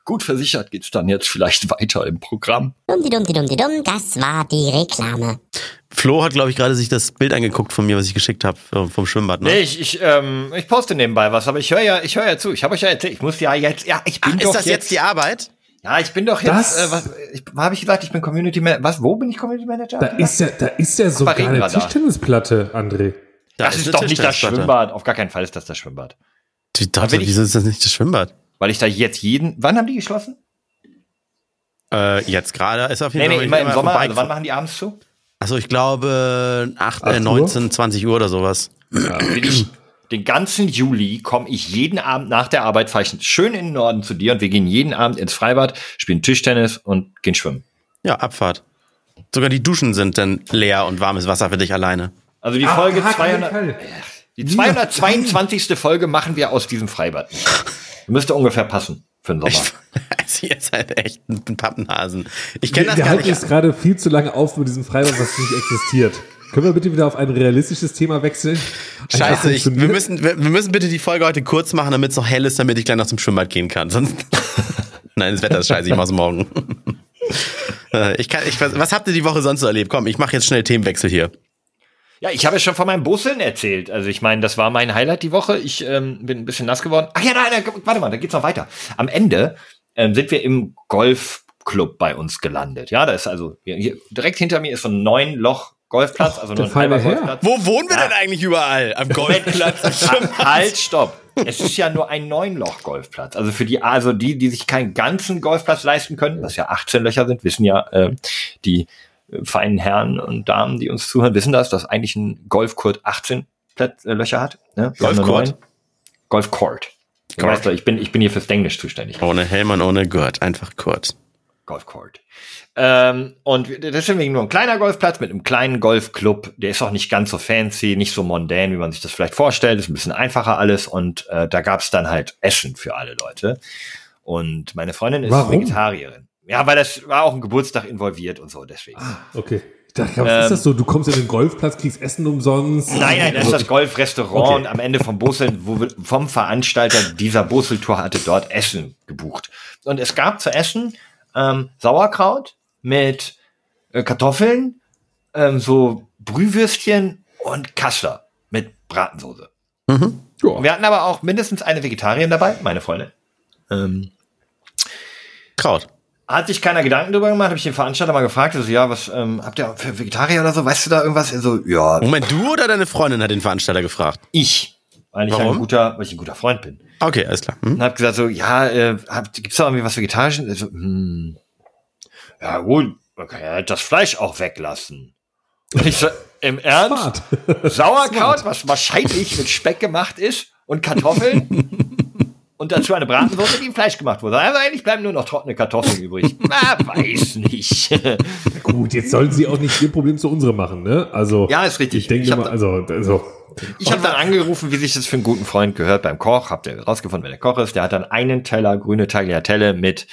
gut versichert geht's dann jetzt vielleicht [laughs] weiter im Programm. Dumm, das war die Reklame. Flo hat, glaube ich, gerade sich das Bild angeguckt von mir, was ich geschickt habe vom Schwimmbad. Ne? Nee, ich, ich, ähm, ich poste nebenbei was, aber ich höre ja, ich höre ja zu. Ich habe euch ja erzählt, ich muss ja jetzt, ja, ich bin Ach, doch ist das jetzt die Arbeit? Ja, ich bin doch Das- jetzt, äh, was, ich, habe ich gesagt, ich bin Community Manager. Was, wo bin ich Community Manager? Da ist ja, da ist ja sogar eine. Tischtennisplatte, André. Da das ist, eine doch nicht das. Schwimmbad. Auf gar keinen Fall ist das das Schwimmbad. Wieso ist das nicht das Schwimmbad? Weil ich da jetzt jeden, wann haben die geschlossen? Äh, jetzt gerade ist auf jeden Nee, Fall nee, ich immer im Sommer. Also wann machen die abends zu? Achso, ich glaube 8, äh, Acht Uhr? 19, 20 Uhr oder sowas. Ja, bin ich, den ganzen Juli komme ich jeden Abend nach der Arbeit, fahre ich schön in den Norden zu dir und wir gehen jeden Abend ins Freibad, spielen Tischtennis und gehen schwimmen. Ja, Abfahrt. Sogar die Duschen sind dann leer und warmes Wasser für dich alleine. Also die Ah, Folge Haken 200, Fall. Die 222. Folge machen wir aus diesem Freibad. Müsste ungefähr passen für den Sommer. Also [laughs] ihr seid echt ein Pappenhasen. Ich kenne Wir, das wir gar halten nicht. jetzt gerade viel zu lange auf mit diesem Freibad, was nicht existiert. Können wir bitte wieder auf ein realistisches Thema wechseln? Ein Scheiße, ich, wir, müssen, wir, wir müssen bitte die Folge heute kurz machen, damit es noch hell ist, damit ich gleich noch zum Schwimmbad gehen kann. Sonst [laughs] Nein, das Wetter ist scheiße, ich mach's morgen. [laughs] Äh, ich kann, ich, was habt ihr die Woche sonst so erlebt? Komm, ich mache jetzt schnell Themenwechsel hier. Ja, ich habe ja schon von meinem Busseln erzählt. Also ich meine, das war mein Highlight die Woche. Ich ähm, bin ein bisschen nass geworden. Ach ja, nein, nein, warte mal, da geht's noch weiter. Am Ende ähm, sind wir im Golfclub bei uns gelandet. Ja, da ist also hier, hier, direkt hinter mir ist so ein neun Loch Golfplatz, also nur ein halber. Golfplatz. Wo wohnen wir Ja. denn eigentlich überall? Am Golfplatz? [laughs] halt, stopp. Es ist ja nur ein Neun-Loch-Golfplatz. Also für die, also die, die sich keinen ganzen Golfplatz leisten können, was ja 18 Löcher sind, wissen ja äh, die feinen Herren und Damen, die uns zuhören, wissen das, dass eigentlich ein Golfcourt 18 Plätz, äh, Löcher hat. Ne? Du Court. weißt doch, ich bin, ich bin hier fürs Englisch zuständig. Ohne Helm und ohne Gurt, einfach kurz. Golfcourt. Ähm, und deswegen nur ein kleiner Golfplatz mit einem kleinen Golfclub. Der ist auch nicht ganz so fancy, nicht so mondän, wie man sich das vielleicht vorstellt. Ist ein bisschen einfacher alles. Und äh, da gab's dann halt Essen für alle Leute. Und meine Freundin ist Warum? Vegetarierin. Ja, weil das war auch ein Geburtstag involviert und so, deswegen. Okay. Ich dachte, was ist das so? Du kommst in den Golfplatz, kriegst Essen umsonst. Nein, nein, das ist das Golfrestaurant Okay. und am Ende vom Busseln, wo wir, vom Veranstalter dieser Busseltour hatte dort Essen gebucht. Und es gab zu essen ähm, Sauerkraut mit äh, Kartoffeln, ähm, so Brühwürstchen und Kassler mit Bratensoße. Ja. Wir hatten aber auch mindestens eine Vegetarierin dabei, meine Freundin. Ähm, Kraut. Hat sich keiner Gedanken drüber gemacht, habe ich den Veranstalter mal gefragt, also ja, was ähm, habt ihr für Vegetarier oder so? Weißt du da irgendwas? Er so, ja, Moment, du oder deine Freundin hat den Veranstalter gefragt? ich, weil ich Warum? ein guter, weil ich ein guter Freund bin. Okay, alles klar. Hm? Und hab gesagt so, ja, äh, habt, gibt's da irgendwie was Vegetarisches? Er So, hm, ja gut, man kann ja das Fleisch auch weglassen. Und ich so, im [laughs] Ernst? Smart. Sauerkraut, was wahrscheinlich mit Speck gemacht ist und Kartoffeln [laughs] und dazu eine Bratensoße, die im Fleisch gemacht wurde. Also eigentlich bleiben nur noch trockene Kartoffeln übrig. [laughs] Na, weiß nicht. Gut, jetzt sollten sie auch nicht ihr Problem zu unserem machen, ne? Also, Ja, ist richtig. Ich denke Ich mal, da- also, also, Ich habe dann angerufen, wie sich das für einen guten Freund gehört beim Koch. Habt ihr rausgefunden, wer der Koch ist? Der hat dann einen Teller grüne Tagliatelle mit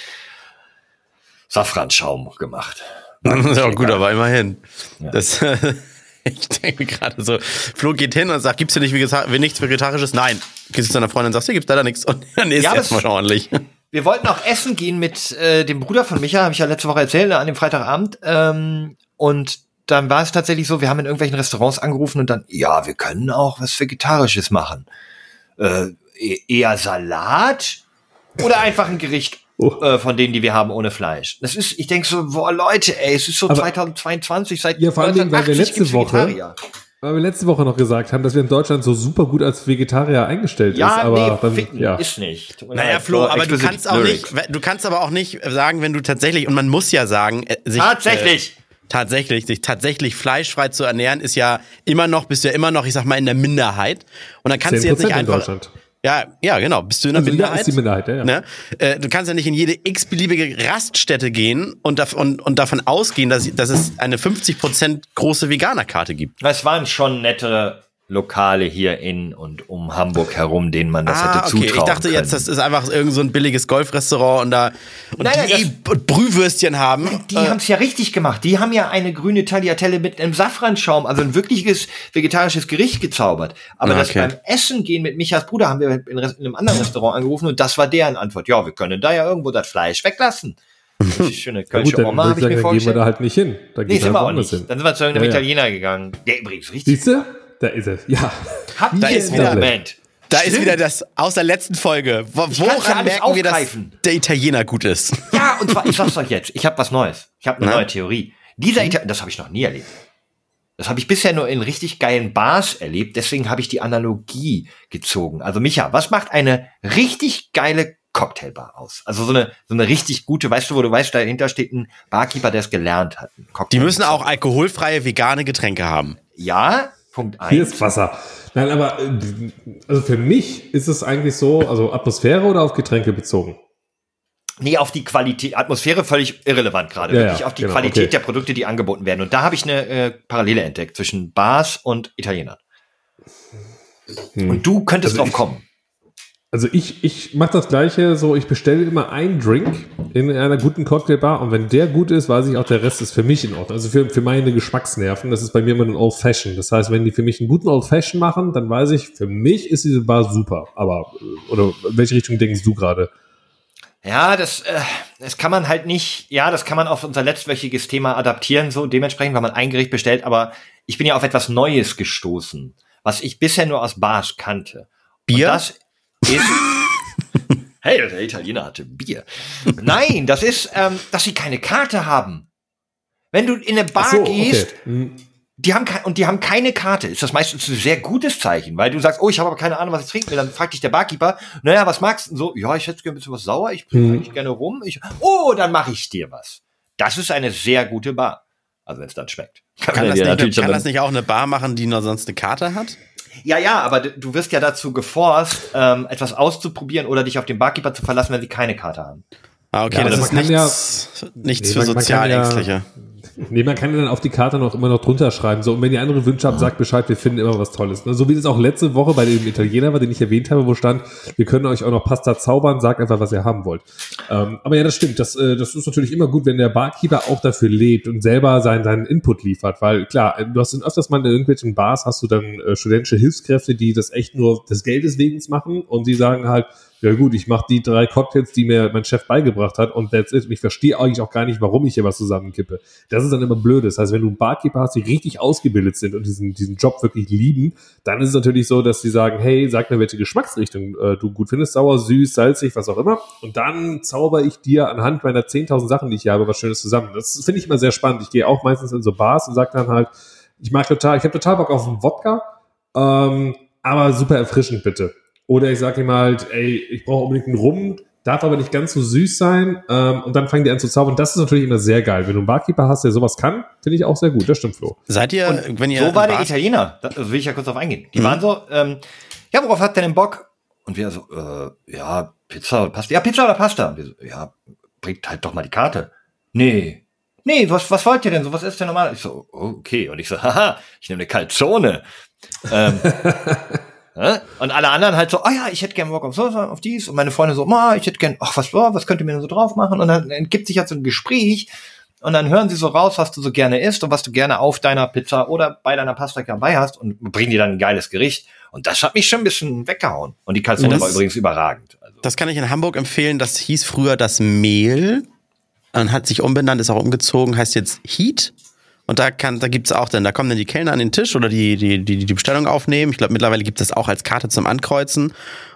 Safranschaum gemacht. [laughs] ja, gut, aber immerhin. Ja. Das, [laughs] ich denke gerade so, Flo geht hin und sagt, gibt's hier nicht Vegeta nichts Vegetarisches? Nein. Gehst du zu deiner Freundin und sagst, hier gibt's leider nichts. Und [laughs] dann ist Ja, erstmal ordentlich. [laughs] Wir wollten auch essen gehen mit äh, dem Bruder von Micha, habe ich ja letzte Woche erzählt, an dem Freitagabend. Ähm, und dann war es tatsächlich so, wir haben in irgendwelchen Restaurants angerufen und dann, ja, wir können auch was Vegetarisches machen. Äh, e- eher Salat oder einfach ein Gericht Oh. äh, von denen, die wir haben, ohne Fleisch. Das ist, ich denke so, boah, Leute, ey, es ist so Aber- 2022, seit Ja, vor allen Dingen, weil wir 1980 letzte Woche- Vegetarier. Weil wir letzte Woche noch gesagt haben, dass wir in Deutschland so super gut als Vegetarier eingestellt Ja, ist, aber nee, dann, ficken ja. ist nicht. Naja, Flo, aber du kannst auch lyrics. nicht, du kannst aber auch nicht sagen, wenn du tatsächlich, und man muss ja sagen, äh, sich, Tatsächlich. Äh, tatsächlich, sich tatsächlich fleischfrei zu ernähren, ist ja immer noch, bist du ja immer noch, ich sag mal, in der Minderheit. Und dann kannst du jetzt 10% nicht in einfach. Deutschland. Ja, ja, genau. Bist du in der Also, ja, Minderheit? ist die Minderheit, ja, ja. Ne? Äh, du kannst ja nicht in jede x-beliebige Raststätte gehen und, dav und, und davon ausgehen, dass, dass es eine 50% große Veganerkarte gibt. Es waren schon nette Lokale hier in und um Hamburg herum, denen man das Ah, hätte okay. zutrauen Ich dachte jetzt, können. das ist einfach irgend so ein billiges Golfrestaurant und da und nein, die eh Brühwürstchen haben. Die Äh, haben es ja richtig gemacht. Die haben ja eine grüne Tagliatelle mit einem Safranschaum, also ein wirkliches vegetarisches Gericht gezaubert. Aber Ah, das okay. beim Essen gehen mit Michas Bruder haben wir in, einem anderen Restaurant angerufen und das war deren Antwort. Ja, wir können da ja irgendwo das Fleisch weglassen. Das schöne [laughs] Ja, Kölsche gut, dann, Oma, habe ich mir dann gehen wir vorgestellt. da halt nicht hin. Da nee, sind wir auch nicht. Dann sind wir zu irgendeinem Ja, ja. Italiener gegangen. Der übrigens richtig. Siehst du? Da ist es. Ja. Habt Da ihr ist wieder- Moment. da ist Stimmt. wieder das aus der letzten Folge. Woran merken wir, dass der Italiener gut ist? Ja, und zwar, ich sag's euch jetzt, ich habe was Neues. Ich habe eine Na? neue Theorie. Dieser Italiener, das habe ich noch nie erlebt. Das habe ich bisher nur in richtig geilen Bars erlebt, deswegen habe ich die Analogie gezogen. Also Micha, was macht eine richtig geile Cocktailbar aus? Also so eine so eine richtig gute, weißt du, wo du weißt, dahinter steht ein Barkeeper, der es gelernt hat. Die müssen auch alkoholfreie vegane Getränke haben. Ja, Punkt Hier eins. ist Wasser. Nein, aber äh, also für mich ist es eigentlich so, also Atmosphäre oder auf Getränke bezogen? Nee, auf die Qualität, Atmosphäre völlig irrelevant gerade. Ja, wirklich auf die genau, Qualität okay. der Produkte, die angeboten werden. Und da habe ich eine äh, Parallele entdeckt zwischen Bars und Italienern. Und du könntest Also drauf ich- kommen. Also ich, ich mache das gleiche, so ich bestelle immer einen Drink in einer guten Cocktailbar und wenn der gut ist, weiß ich auch, der Rest ist für mich in Ordnung. Also für, für meine Geschmacksnerven, das ist bei mir immer ein Old Fashion. Das heißt, wenn die für mich einen guten Old Fashion machen, dann weiß ich, für mich ist diese Bar super. Aber, äh, oder in welche Richtung denkst du gerade? Ja, das, äh, das kann man halt nicht, ja, das kann man auf unser letztwöchiges Thema adaptieren, so dementsprechend, weil man ein Gericht bestellt, aber ich bin ja auf etwas Neues gestoßen, was ich bisher nur aus Bars kannte. Bier? Und das ist. [laughs] hey, der Italiener hatte Bier. Nein, das ist, ähm, dass sie keine Karte haben. Wenn du in eine Bar so, gehst, okay. Hm. die haben und die haben keine Karte, ist das meistens ein sehr gutes Zeichen, weil du sagst, oh, ich habe aber keine Ahnung, was ich trinken will. Dann fragt dich der Barkeeper, naja, was magst du? denn So, ja, ich hätte gerne ein bisschen was sauer, ich bringe Hm. eigentlich gerne rum. Ich, oh, dann mache ich dir was. Das ist eine sehr gute Bar. Also wenn es dann schmeckt. Kann, Ja, das, nicht, natürlich kann das nicht auch eine Bar machen, die nur sonst eine Karte hat? Ja, ja, aber du wirst ja dazu geforst, ähm, etwas auszuprobieren oder dich auf den Barkeeper zu verlassen, wenn sie keine Karte haben. Ah, okay, Ja, das ist man kann nichts, nichts Nee, für Sozialängstliche. Nee, man kann ja dann auf die Karte noch immer noch drunter schreiben. So, und wenn ihr andere Wünsche habt, sagt Bescheid, wir finden immer was Tolles. Ne? So wie das auch letzte Woche bei dem Italiener war, den ich erwähnt habe, wo stand, wir können euch auch noch Pasta zaubern, sagt einfach, was ihr haben wollt. Ähm, aber ja, das stimmt. Das, äh, das ist natürlich immer gut, wenn der Barkeeper auch dafür lebt und selber seinen, seinen Input liefert. Weil klar, äh, du hast dann öfters mal in irgendwelchen Bars, hast du dann äh, studentische Hilfskräfte, die das echt nur des Geldes wegen machen und die sagen halt, ja gut, ich mache die drei Cocktails, die mir mein Chef beigebracht hat und that's it. Und ich verstehe eigentlich auch gar nicht, warum ich hier was zusammenkippe. Das ist dann immer blöd. Das heißt, wenn du einen Barkeeper hast, die richtig ausgebildet sind und diesen, diesen Job wirklich lieben, dann ist es natürlich so, dass sie sagen, hey, sag mir, welche Geschmacksrichtung äh, du gut findest, sauer, süß, salzig, was auch immer. Und dann zauber ich dir anhand meiner 10.000 Sachen, die ich hier habe, was Schönes zusammen. Das finde ich immer sehr spannend. Ich gehe auch meistens in so Bars und sage dann halt, ich mag total, ich habe total Bock auf einen Wodka, ähm, aber super erfrischend bitte. Oder ich sage ihm halt, ey, ich brauche unbedingt einen Rum, darf aber nicht ganz so süß sein. Ähm, und dann fangen die an zu zaubern. Das ist natürlich immer sehr geil. Wenn du einen Barkeeper hast, der sowas kann, finde ich auch sehr gut. Das stimmt, Flo. Seid ihr, wenn ihr so war der Italiener. Da will ich ja kurz drauf eingehen. Die Mhm. waren so, ähm, ja, worauf habt ihr denn Bock? Und wir so, äh, ja, Pizza oder Pasta. Ja, Pizza oder Pasta. Und wir so, ja, bringt halt doch mal die Karte. Nee. Nee, was, was wollt ihr denn so? Was ist denn normal? Ich so, okay. Und ich so, [laughs] haha, ich nehme eine Calzone. ähm? [laughs] und alle anderen halt so, oh ja, ich hätte gern Bock auf so, so, auf dies. Und meine Freunde so, ma, ich hätte gern, ach, was, oh, was könnt ihr mir denn so drauf machen? Und dann entgibt sich halt so ein Gespräch. Und dann hören sie so raus, was du so gerne isst und was du gerne auf deiner Pizza oder bei deiner Pasta dabei hast und bringen dir dann ein geiles Gericht. Und das hat mich schon ein bisschen weggehauen. Und die Calzone war übrigens überragend. Also, Das kann ich in Hamburg empfehlen. Das hieß früher das Mehl und hat sich umbenannt, ist auch umgezogen, heißt jetzt Heat. Und da kann, da gibt's auch dann, da kommen dann die Kellner an den Tisch oder die, die, die, die Bestellung aufnehmen. Ich glaube, mittlerweile gibt es das auch als Karte zum Ankreuzen.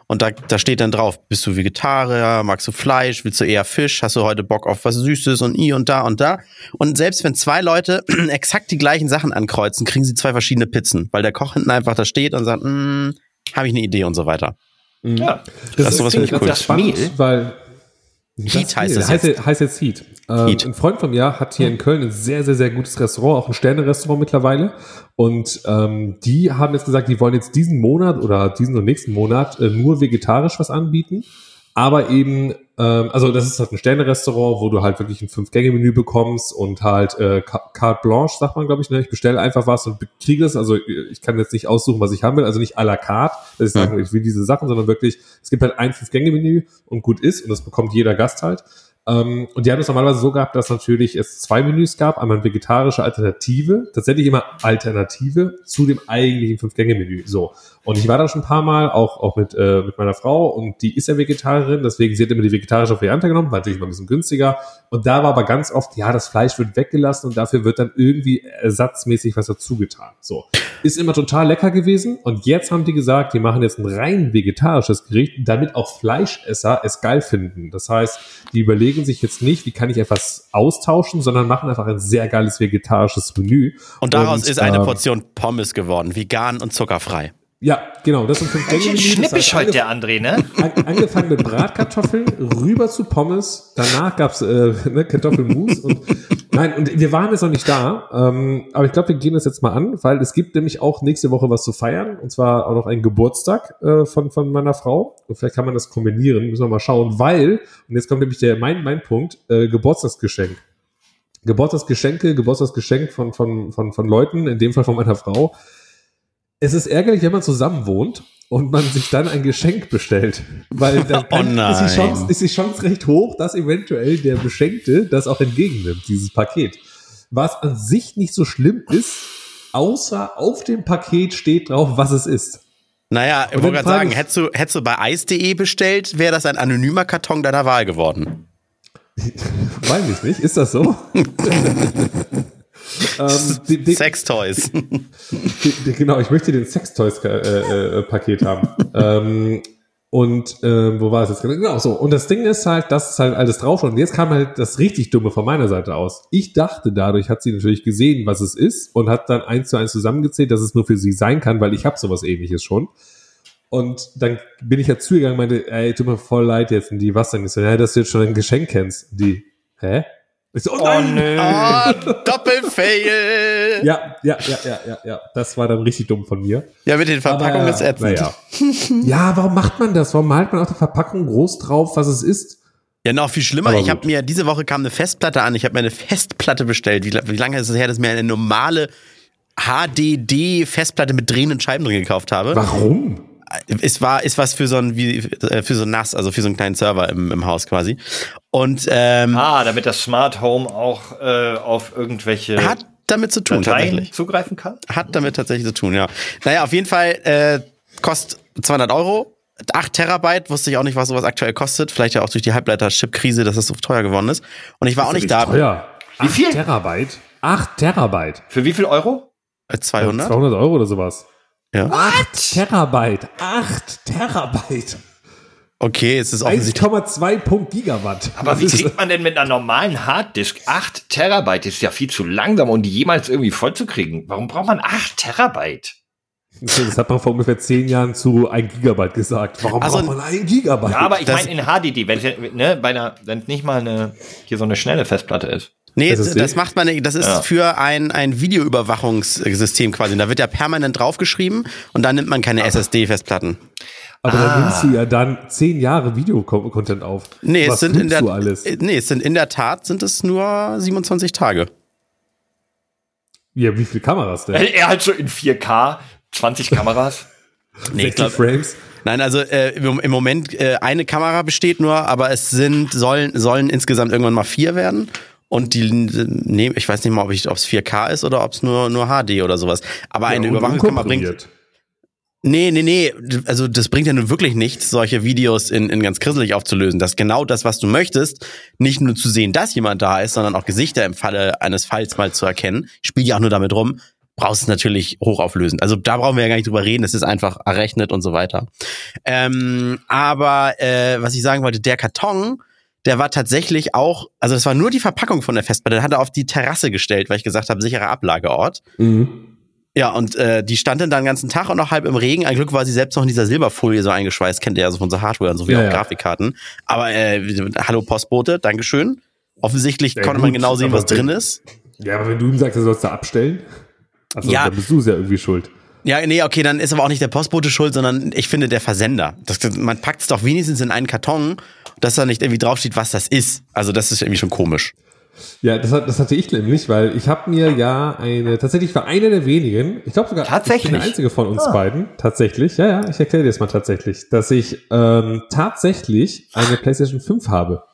Und da, da steht dann drauf, bist du Vegetarier, magst du Fleisch, willst du eher Fisch, hast du heute Bock auf was Süßes und i und da und da. Und selbst wenn zwei Leute [clears throat] exakt die gleichen Sachen ankreuzen, kriegen sie zwei verschiedene Pizzen, weil der Koch hinten einfach da steht und sagt, mm, habe ich eine Idee und so weiter. ja. Das ist sowas finde ich cool. Das Mehl? weil Heat heißt es heißt, jetzt. heißt jetzt Heat. Ähm. Ein Freund von mir hat hier in Köln ein sehr, sehr, sehr gutes Restaurant, auch ein Sterne-Restaurant mittlerweile. Und ähm, die haben jetzt gesagt, die wollen jetzt diesen Monat oder diesen und nächsten Monat äh, nur vegetarisch was anbieten, aber eben also das ist halt ein Sterne-Restaurant, wo du halt wirklich ein Fünf-Gänge-Menü bekommst und halt äh, Ca- carte blanche, sagt man, glaube ich. Ne? Ich bestelle einfach was und kriege es. Also ich kann jetzt nicht aussuchen, was ich haben will. Also nicht à la carte, dass ich sage, ich will diese Sachen, sondern wirklich, es gibt halt ein Fünf-Gänge-Menü und gut ist und das bekommt jeder Gast halt. Ähm, und die haben es normalerweise so gehabt, dass natürlich es zwei Menüs gab, einmal eine vegetarische Alternative, tatsächlich immer Alternative zu dem eigentlichen Fünf-Gänge-Menü. So. Und ich war da schon ein paar Mal, auch, auch mit, äh, mit meiner Frau, und die ist ja Vegetarierin, deswegen sie hat immer die vegetarische Variante genommen, war natürlich mal ein bisschen günstiger. Und da war aber ganz oft, ja, das Fleisch wird weggelassen und dafür wird dann irgendwie ersatzmäßig was dazugetan. So. Ist immer total lecker gewesen. Und jetzt haben die gesagt, die machen jetzt ein rein vegetarisches Gericht, damit auch Fleischesser es geil finden. Das heißt, die überlegen sich jetzt nicht, wie kann ich etwas austauschen, sondern machen einfach ein sehr geiles vegetarisches Menü. Und daraus ist eine ähm, Portion Pommes geworden, vegan und zuckerfrei. Ja, genau, das sind fünf Gänge-Menü. Das schnippisch heute der André, ne? [laughs] An- angefangen mit Bratkartoffeln, rüber zu Pommes, danach gab's äh, [laughs] ne, Kartoffelmus und nein, und wir waren jetzt noch nicht da, ähm, aber ich glaube, wir gehen das jetzt mal an, weil es gibt nämlich auch nächste Woche was zu feiern und zwar auch noch einen Geburtstag äh, von, von meiner Frau und vielleicht kann man das kombinieren, müssen wir mal schauen, weil, und jetzt kommt nämlich der mein, mein Punkt, äh, Geburtstagsgeschenk. Geburtstagsgeschenke, Geburtstagsgeschenk von, von, von, von Leuten, in dem Fall von meiner Frau. Es ist ärgerlich, wenn man zusammen wohnt und man sich dann ein Geschenk bestellt, weil [laughs] dann Oh kann, ist, die. Chance, ist die Chance recht hoch, dass eventuell der Beschenkte das auch entgegennimmt, dieses Paket. Was an sich nicht so schlimm ist, außer auf dem Paket steht drauf, was es ist. Naja, ich wollte gerade sagen, hättest du, hättest du bei eis.de bestellt, wäre das ein anonymer Karton deiner Wahl geworden. [laughs] Weiß ich nicht, ist das so? [laughs] ähm, [laughs] die, die, Sextoys. [laughs] Die- Genau, ich möchte den Sextoys-Paket haben. [laughs] ähm, und ähm, wo war es jetzt? Genau, so. Und das Ding ist halt, das ist halt alles drauf. Und jetzt kam halt das richtig Dumme von meiner Seite aus. Ich dachte, dadurch hat sie natürlich gesehen, was es ist und hat dann eins zu eins zusammengezählt, dass es nur für sie sein kann, weil ich habe sowas ähnliches schon. Und dann bin ich ja zugegangen und meinte, ey, tut mir voll leid jetzt. Und die, was denn? Ich so, ja, dass du jetzt schon ein Geschenk kennst. Und die, hä? Ich so, oh, Oh nein! nö. Oh, [laughs] Doppelfail. Ja, ja, ja, ja, ja, ja. Das war dann richtig dumm von mir. Ja, mit den Verpackungen Aber, ist ätzend. Naja. ja, warum macht man das? Warum malt man auf der Verpackung groß drauf, was es ist? Ja, noch viel schlimmer. Aber Ich habe mir, diese Woche kam eine Festplatte an. Ich habe mir eine Festplatte bestellt. Wie, wie lange ist es her, dass ich mir eine normale HDD-Festplatte mit drehenden Scheiben drin gekauft habe? Warum? Es war ist was für so ein wie äh, für so ein NAS, also für so einen kleinen Server im, im Haus quasi. Und ähm, Ah, damit das Smart Home auch äh, auf irgendwelche hat damit zu tun Dateien tatsächlich. zugreifen kann? Hat damit tatsächlich zu tun, ja. Naja, auf jeden Fall äh, kostet 200 Euro. 8 Terabyte, wusste ich auch nicht, was sowas aktuell kostet. Vielleicht ja auch durch die Halbleiter-Chip-Krise, dass das so teuer geworden ist. Und ich war auch nicht da. Teuer. Wie Acht viel? Terabyte? 8 Terabyte. Für wie viel Euro? Äh, 200? 200 Euro oder sowas. Ja. 8 Terabyte. 8 Terabyte. Okay, es ist offensichtlich. 1,2 Punkt Gigawatt. Aber wie kriegt man denn mit einer normalen Harddisk 8 Terabyte? Das ist ja viel zu langsam, um die jemals irgendwie vollzukriegen. Warum braucht man 8 Terabyte? Das hat man vor ungefähr 10 Jahren zu 1 Gigabyte gesagt. Warum Also- braucht man 1 Gigabyte? Ja, aber ich meine in HDD, wenn es ne, bei einer, wenn es nicht mal eine, hier so eine schnelle Festplatte ist. Nee, SSD? das macht man nicht. Das ist Ja. für ein, ein Videoüberwachungssystem quasi. Da wird ja permanent draufgeschrieben und dann nimmt man keine SSD-Festplatten. Aber Ah. dann nimmst du ja dann 10 Jahre Videocontent auf. Nee, Was es sind in der, du alles? äh, nee, es sind in der Tat sind es nur 27 Tage. Ja, wie viele Kameras denn? Er halt so in 4K, 20 Kameras. [laughs] Nee, ich 60 glaub, Frames? nein, also äh, im im Moment äh, eine Kamera besteht nur, aber es sind sollen sollen insgesamt irgendwann mal vier werden. Und die nehmen, ich weiß nicht mal, ob es 4K ist oder ob es nur nur HD oder sowas. Aber eine Ja, und Überwachungskamera bringt. Nee, nee, nee. Also das bringt ja nun wirklich nichts, solche Videos in, in ganz grisselig aufzulösen. Das ist genau das, was du möchtest. Nicht nur zu sehen, dass jemand da ist, sondern auch Gesichter im Falle eines Falls mal zu erkennen. Spiel ja auch nur damit rum. Brauchst es natürlich hochauflösend. Also da brauchen wir ja gar nicht drüber reden. Es ist einfach errechnet und so weiter. Ähm, aber äh, was ich sagen wollte, der Karton, der war tatsächlich auch, also das war nur die Verpackung von der Festplatte. Der hat er auf die Terrasse gestellt, weil ich gesagt habe, sicherer Ablageort. Mhm. Ja, und äh, die stand dann den ganzen Tag und noch halb im Regen. Ein Glück war sie selbst noch in dieser Silberfolie so eingeschweißt, kennt ihr ja so von so Hardware und so wie Ja, auch ja. Grafikkarten. Aber äh, hallo Postbote, Dankeschön. Offensichtlich Ja, konnte man gut, genau sehen, was drin ist. Ja, aber wenn du ihm sagst, er sollst da abstellen, also Ja. dann bist du es ja irgendwie schuld. Ja, nee, okay, dann ist aber auch nicht der Postbote schuld, sondern ich finde der Versender. Das, man packt es doch wenigstens in einen Karton dass da nicht irgendwie draufsteht, was das ist. Also das ist irgendwie schon komisch. Ja, das, hat, das hatte ich nämlich, weil ich habe mir ja eine, tatsächlich war einer der wenigen, ich glaube sogar, Tatsächlich? ich bin der einzige von uns beiden, tatsächlich, ja, ja, ich erkläre dir das mal tatsächlich, dass ich ähm, tatsächlich eine PlayStation 5 habe.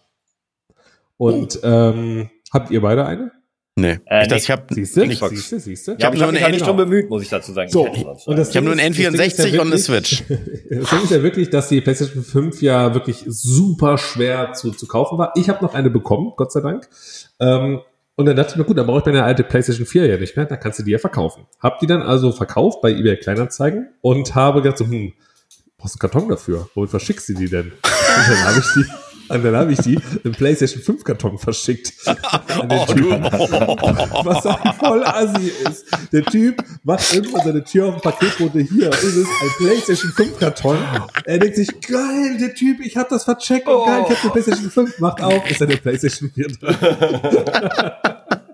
Und ähm, habt ihr beide eine? Nee. Äh, ich, das, nee. ich habe Siehst du? Siehst du? Siehst du? Ja, ich nur habe mich eine halt nicht drum bemüht, muss ich dazu sagen. So, Ich und das Ich hab nur Ding ist ja N64 und eine Switch. [laughs] Das Ding ist ja wirklich, dass die PlayStation 5 ja wirklich super schwer zu, zu kaufen war. Ich habe noch eine bekommen, Gott sei Dank. Ähm, und dann dachte ich mir, gut, dann brauche ich meine alte PlayStation 4 ja nicht mehr, dann kannst du die ja verkaufen. Hab die dann also verkauft bei eBay Kleinanzeigen und habe gedacht so, hm, brauchst einen Karton dafür. Womit verschickst du die denn? [laughs] Und dann habe ich die, und dann habe ich die im PlayStation 5 Karton verschickt. [laughs] An den Oh, Typen. Was auch voll assi ist. Der Typ macht irgendwann seine Tür auf dem Paketbote hier. Ist es ein PlayStation 5 Karton. Er denkt sich, geil, der Typ, ich hab das vercheckt und geil, ich hab eine PlayStation 5. Macht auf, ist eine PlayStation 4 drin. [laughs]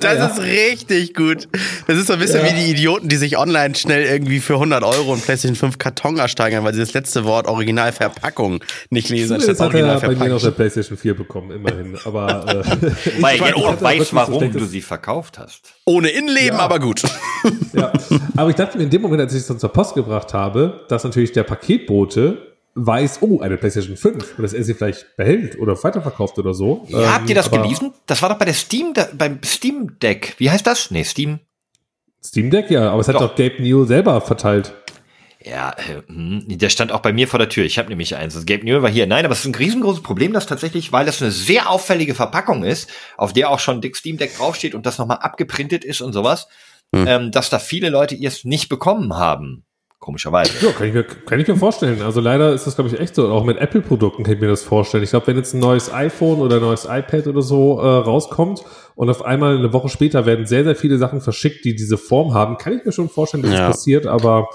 Das Ja. ist richtig gut. Das ist so ein bisschen Ja. wie die Idioten, die sich online schnell irgendwie für 100 Euro einen PlayStation 5 Karton ersteigern, weil sie das letzte Wort Originalverpackung nicht lesen, Zumindest hat er bei mir noch eine PlayStation 4 bekommen, immerhin. Aber äh, Weil [laughs] ich auch wirklich weiß, warum du sie verkauft hast. Ohne Innenleben, Ja. aber gut. Ja. Aber ich dachte mir in dem Moment, als ich es dann zur Post gebracht habe, dass natürlich der Paketbote weiß, oh, eine PlayStation 5 und dass er sie vielleicht behält oder weiterverkauft oder so. Ja, habt ihr Ähm, das aber gelesen? Das war doch bei der Steam, da, beim Steam Deck. Wie heißt das? Nee, Steam. Steam Deck, ja, aber es hat Doch. doch Gabe Newell selber verteilt. Ja, äh, hm, der stand auch bei mir vor der Tür. Ich habe nämlich eins. Das Gabe Newell war hier. Nein, aber es ist ein riesengroßes Problem, das tatsächlich, weil das eine sehr auffällige Verpackung ist, auf der auch schon Dick Steam Deck draufsteht und das nochmal abgeprintet ist und sowas, ähm, dass da viele Leute es nicht bekommen haben. Komischerweise. Ja, kann ich mir, kann ich mir vorstellen. Also leider ist das, glaube ich, echt so. Auch mit Apple-Produkten kann ich mir das vorstellen. Ich glaube, wenn jetzt ein neues iPhone oder ein neues iPad oder so äh, rauskommt und auf einmal eine Woche später werden sehr, sehr viele Sachen verschickt, die diese Form haben, kann ich mir schon vorstellen, dass Ja. das passiert, aber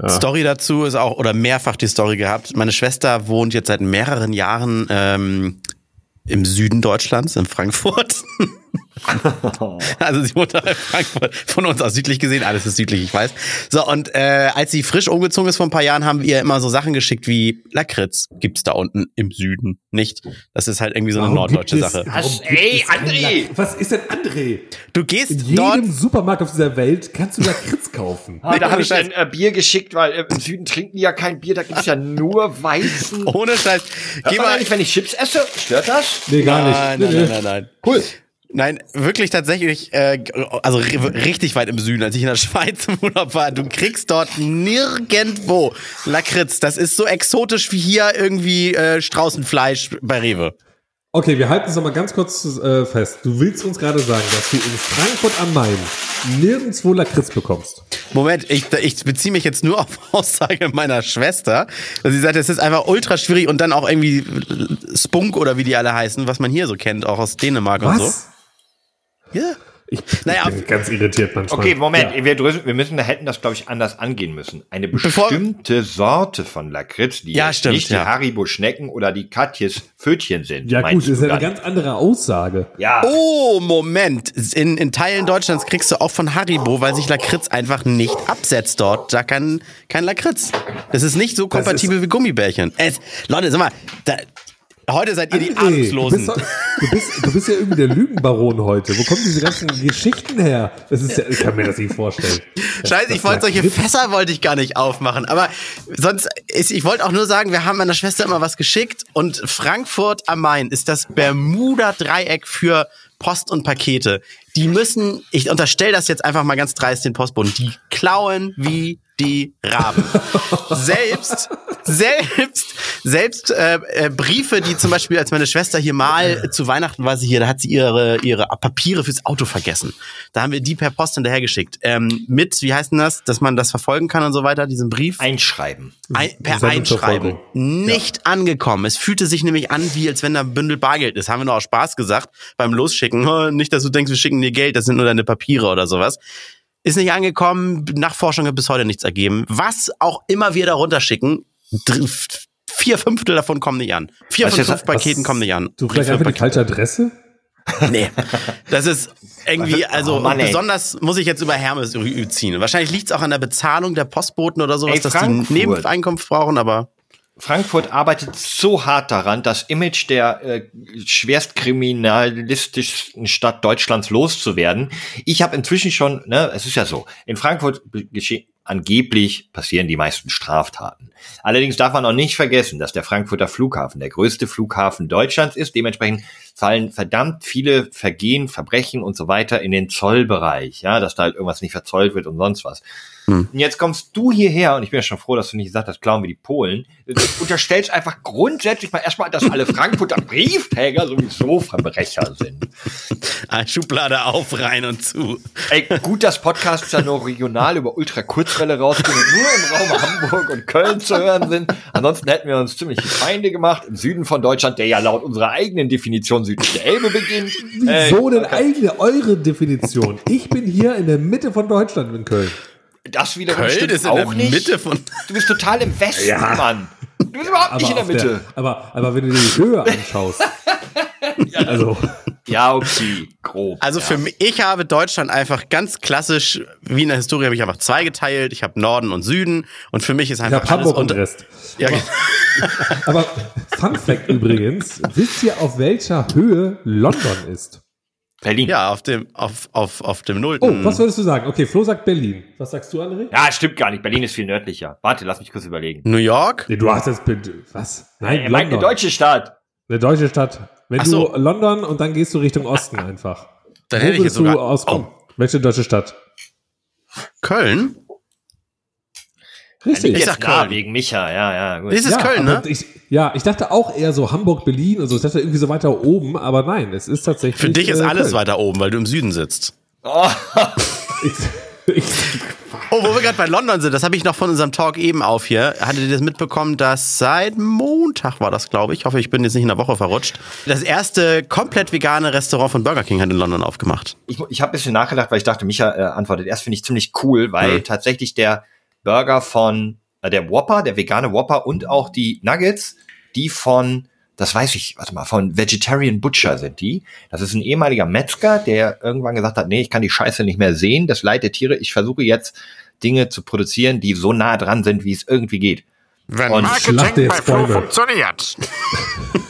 ja. Story dazu ist auch, oder mehrfach die Story gehabt. Meine Schwester wohnt jetzt seit mehreren Jahren ähm, im Süden Deutschlands, in Frankfurt. [laughs] [laughs] also sie wohnt da in Frankfurt. Von uns aus südlich gesehen, alles ist südlich, ich weiß. So, und äh, als sie frisch umgezogen ist vor ein paar Jahren, haben wir ihr immer so Sachen geschickt wie Lakritz gibt's da unten im Süden nicht. Das ist halt irgendwie so eine Warum norddeutsche es- Sache. warum Ey, André! Was ist denn André? Du gehst In jedem dort Supermarkt auf dieser Welt kannst du Lakritz kaufen. [laughs] Ah, da habe ich ein äh, Bier geschickt, weil äh, im Süden trinken die ja kein Bier, da gibt's ja nur Weizen. ohne Scheiß. Geh mal. eigentlich, wenn ich Chips esse? Stört das? Nee, gar Nein, nicht. nein, Nee, nein, nein, nein. Cool. Nein, wirklich tatsächlich, äh, also ri- richtig weit im Süden, als ich in der [laughs] Schweiz im Urlaub war. Du kriegst dort nirgendwo Lakritz. Das ist so exotisch wie hier irgendwie äh, Straußenfleisch bei Rewe. Okay, wir halten es nochmal ganz kurz äh, fest. Du willst uns gerade sagen, dass du in Frankfurt am Main nirgendwo Lakritz bekommst. Moment, ich, ich beziehe mich jetzt nur auf [laughs] Aussage meiner Schwester. dass Sie sagt, es ist einfach ultra schwierig und dann auch irgendwie Spunk oder wie die alle heißen, was man hier so kennt, auch aus Dänemark und so. Ja. Ich, Naja, ich bin ganz irritiert manchmal. Okay, Moment, Ja. wir, wir müssen, wir hätten das, glaube ich, anders angehen müssen. Eine Bevor- bestimmte Sorte von Lakritz, die Ja, stimmt, nicht ja. die Haribo Schnecken oder die Katjes Pfötchen sind. Ja gut, das ist ja eine ganz andere Aussage. Ja, Oh, Moment. In, in Teilen Deutschlands kriegst du auch von Haribo, weil sich Lakritz einfach nicht absetzt dort. Da kann kein Lakritz. Das ist nicht so kompatibel wie Gummibärchen. Es, Leute, sag mal, da, heute seid ihr die André, Ahnungslosen. Du bist, du, bist, du bist ja irgendwie der Lügenbaron heute. Wo kommen diese ganzen Geschichten her? Das ist ja, ich kann mir das nicht vorstellen. Scheiße, ich wollte solche Fässer wollte ich gar nicht aufmachen. Aber sonst, ist, ich wollte auch nur sagen, wir haben meiner Schwester immer was geschickt und Frankfurt am Main ist das Bermuda-Dreieck für Post und Pakete. Die müssen, ich unterstelle das jetzt einfach mal ganz dreist den Postboten, die klauen wie die Raben. [laughs] selbst, selbst, selbst äh, äh, Briefe, die zum Beispiel, als meine Schwester hier mal zu Weihnachten war sie hier, da hat sie ihre, ihre Papiere fürs Auto vergessen. Da haben wir die per Post hinterhergeschickt. Ähm, mit, wie heißt denn das, dass man das verfolgen kann und so weiter, diesen Brief? einschreiben. Ein, per. Einschreiben. Nicht angekommen. Es fühlte sich nämlich an, wie als wenn da ein Bündel Bargeld ist. Haben wir nur aus Spaß gesagt beim Losschicken. "Oh, Nicht, dass du denkst, wir schicken dir Geld, das sind nur deine Papiere oder sowas. Ist nicht angekommen, Nachforschung hat bis heute nichts ergeben. Was auch immer wir da runterschicken, dr- vier Fünftel davon kommen nicht an. Vier von fünf? Paketen kommen nicht an. Du vielleicht einfach die falsche Adresse? [laughs] Nee. Das ist irgendwie, also Oh Mann, besonders muss ich jetzt über Hermes ziehen. Wahrscheinlich liegt es auch an der Bezahlung der Postboten oder sowas, Ey, dass die. Nebeneinkunft brauchen, aber Frankfurt arbeitet so hart daran, das Image der äh, schwerstkriminalistischsten Stadt Deutschlands loszuwerden. Ich habe inzwischen schon, ne, es ist ja so, in Frankfurt geschehen angeblich passieren die meisten Straftaten. Allerdings darf man auch nicht vergessen, dass der Frankfurter Flughafen der größte Flughafen Deutschlands ist. Dementsprechend fallen verdammt viele Vergehen, Verbrechen und so weiter in den Zollbereich, ja, dass da halt irgendwas nicht verzollt wird und sonst was. Hm. Und jetzt kommst du hierher, und ich bin ja schon froh, dass du nicht gesagt hast, klauen wir die Polen. Du unterstellst einfach grundsätzlich mal erstmal, dass alle Frankfurter Briefträger sowieso Verbrecher sind. Schublade auf, rein und zu. Ey, gut, dass Podcasts ja nur regional über Ultrakurzwelle rausgehen und nur im Raum Hamburg und Köln zu hören sind. Ansonsten hätten wir uns ziemlich Feinde gemacht im Süden von Deutschland, der ja laut unserer eigenen Definition südlich der Elbe beginnt. Wieso äh, denn eigene, eure Definition? Ich bin hier in der Mitte von Deutschland in Köln. Das wiederum Köln stimmt ist in auch der nicht. Mitte von. Du bist total im Westen, Ja. Mann. Du bist überhaupt nicht in der Mitte. aber, aber wenn du dir die Höhe anschaust, [laughs] also Ja, okay, grob. Also für mich, ich habe Deutschland einfach ganz klassisch, wie in der Historie, habe ich einfach zweigeteilt. Ich habe Norden und Süden und für mich ist ich einfach habe Hamburg und Rest. Ja, [laughs] Aber Fun Fact übrigens, wisst ihr, auf welcher Höhe London ist? Berlin. ja, auf dem, auf, auf, auf dem Oh, Nullten. was würdest du sagen? Okay, Flo sagt Berlin. Was sagst du, André? Ja, stimmt gar nicht. Berlin ist viel nördlicher. Warte, lass mich kurz überlegen. New York? Nee, du hast jetzt. Was? Nein, Er meint eine deutsche Stadt. Eine deutsche Stadt. Wenn Ach so. du London und dann gehst du Richtung Osten einfach. Dann Wo hätte ich jetzt du sogar. auskommen? Oh, Welche deutsche Stadt? Köln? Richtig. Ich Jetzt sag klar, Köln. wegen Micha, ja, ja, gut. Das ist ja, Köln, ne? Ich, ja, ich dachte auch eher so Hamburg, Berlin und so. Ich dachte irgendwie so weiter oben, aber nein, es ist tatsächlich. Für dich ist äh, alles Köln. weiter oben, weil du im Süden sitzt. Oh, Ich, [laughs] ich, Oh, wo wir gerade bei London sind, das habe ich noch von unserem Talk eben auf hier. Hattet ihr das mitbekommen, dass seit Montag war das, glaube ich, ich hoffe, ich bin jetzt nicht in der Woche verrutscht, das erste komplett vegane Restaurant von Burger King hat in London aufgemacht. ich, ich habe ein bisschen nachgedacht, weil ich dachte, Micha äh, antwortet erst, finde ich ziemlich cool, weil Mhm. tatsächlich der Burger von, äh, der Whopper, der vegane Whopper und auch die Nuggets, die von, das weiß ich, warte mal, von Vegetarian Butcher sind die. Das ist ein ehemaliger Metzger, der irgendwann gesagt hat, nee, ich kann die Scheiße nicht mehr sehen, das Leid der Tiere, ich versuche jetzt Dinge zu produzieren, die so nah dran sind, wie es irgendwie geht. Wenn Und Schlacht jetzt Bäume. funktioniert. [laughs]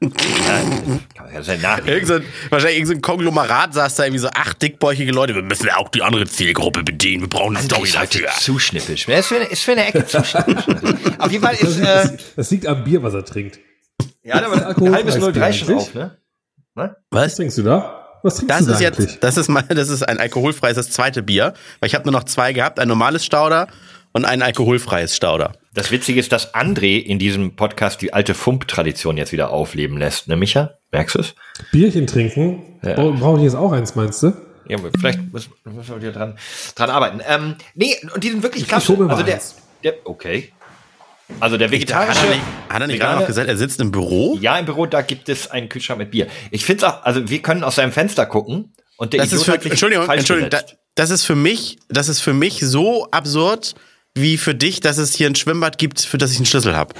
Kann man ja sehr nachdenken. Irgend so, ein- wahrscheinlich irgendein Konglomerat saß da irgendwie so acht dickbäuchige Leute. Wir müssen ja auch die andere Zielgruppe bedienen. Wir brauchen eine Story ist heute dafür. zu schnippisch. Ist für, eine, ist für eine Ecke zu schnippisch. Auf jeden Fall das, ist, äh, das, das liegt am Bier, was er trinkt. ja, aber ein alkoholfreies halbes 03 Bier schon auf, ne? Was Was? trinkst du da? Was trinkst Das du da ist jetzt, das ist mal, das ist ein alkoholfreies das zweite Bier, weil ich habe nur noch zwei gehabt, ein normales Stauder und ein alkoholfreies Stauder. Das Witzige ist, dass André in diesem Podcast die alte Fump-Tradition jetzt wieder aufleben lässt, ne, Micha? Merkst du es? Bierchen trinken? Ja. Bra- Brauche ich jetzt auch eins, meinst du? Ja, vielleicht müssen, müssen wir wieder dran, dran arbeiten. Ähm, nee, und die sind wirklich klasse. mir mal Also der, der, okay. Also der Hat vegetarische. er nicht, hat er nicht gerade noch gesagt, er sitzt im Büro? Ja, im Büro, da gibt es einen Kühlschrank mit Bier. Ich finde auch, also wir können aus seinem Fenster gucken und der Das ist Idiot für, hat sich Entschuldigung, Entschuldigung, da, das ist für mich, das ist für mich so absurd wie für dich, dass es hier ein Schwimmbad gibt, für das ich einen Schlüssel habe.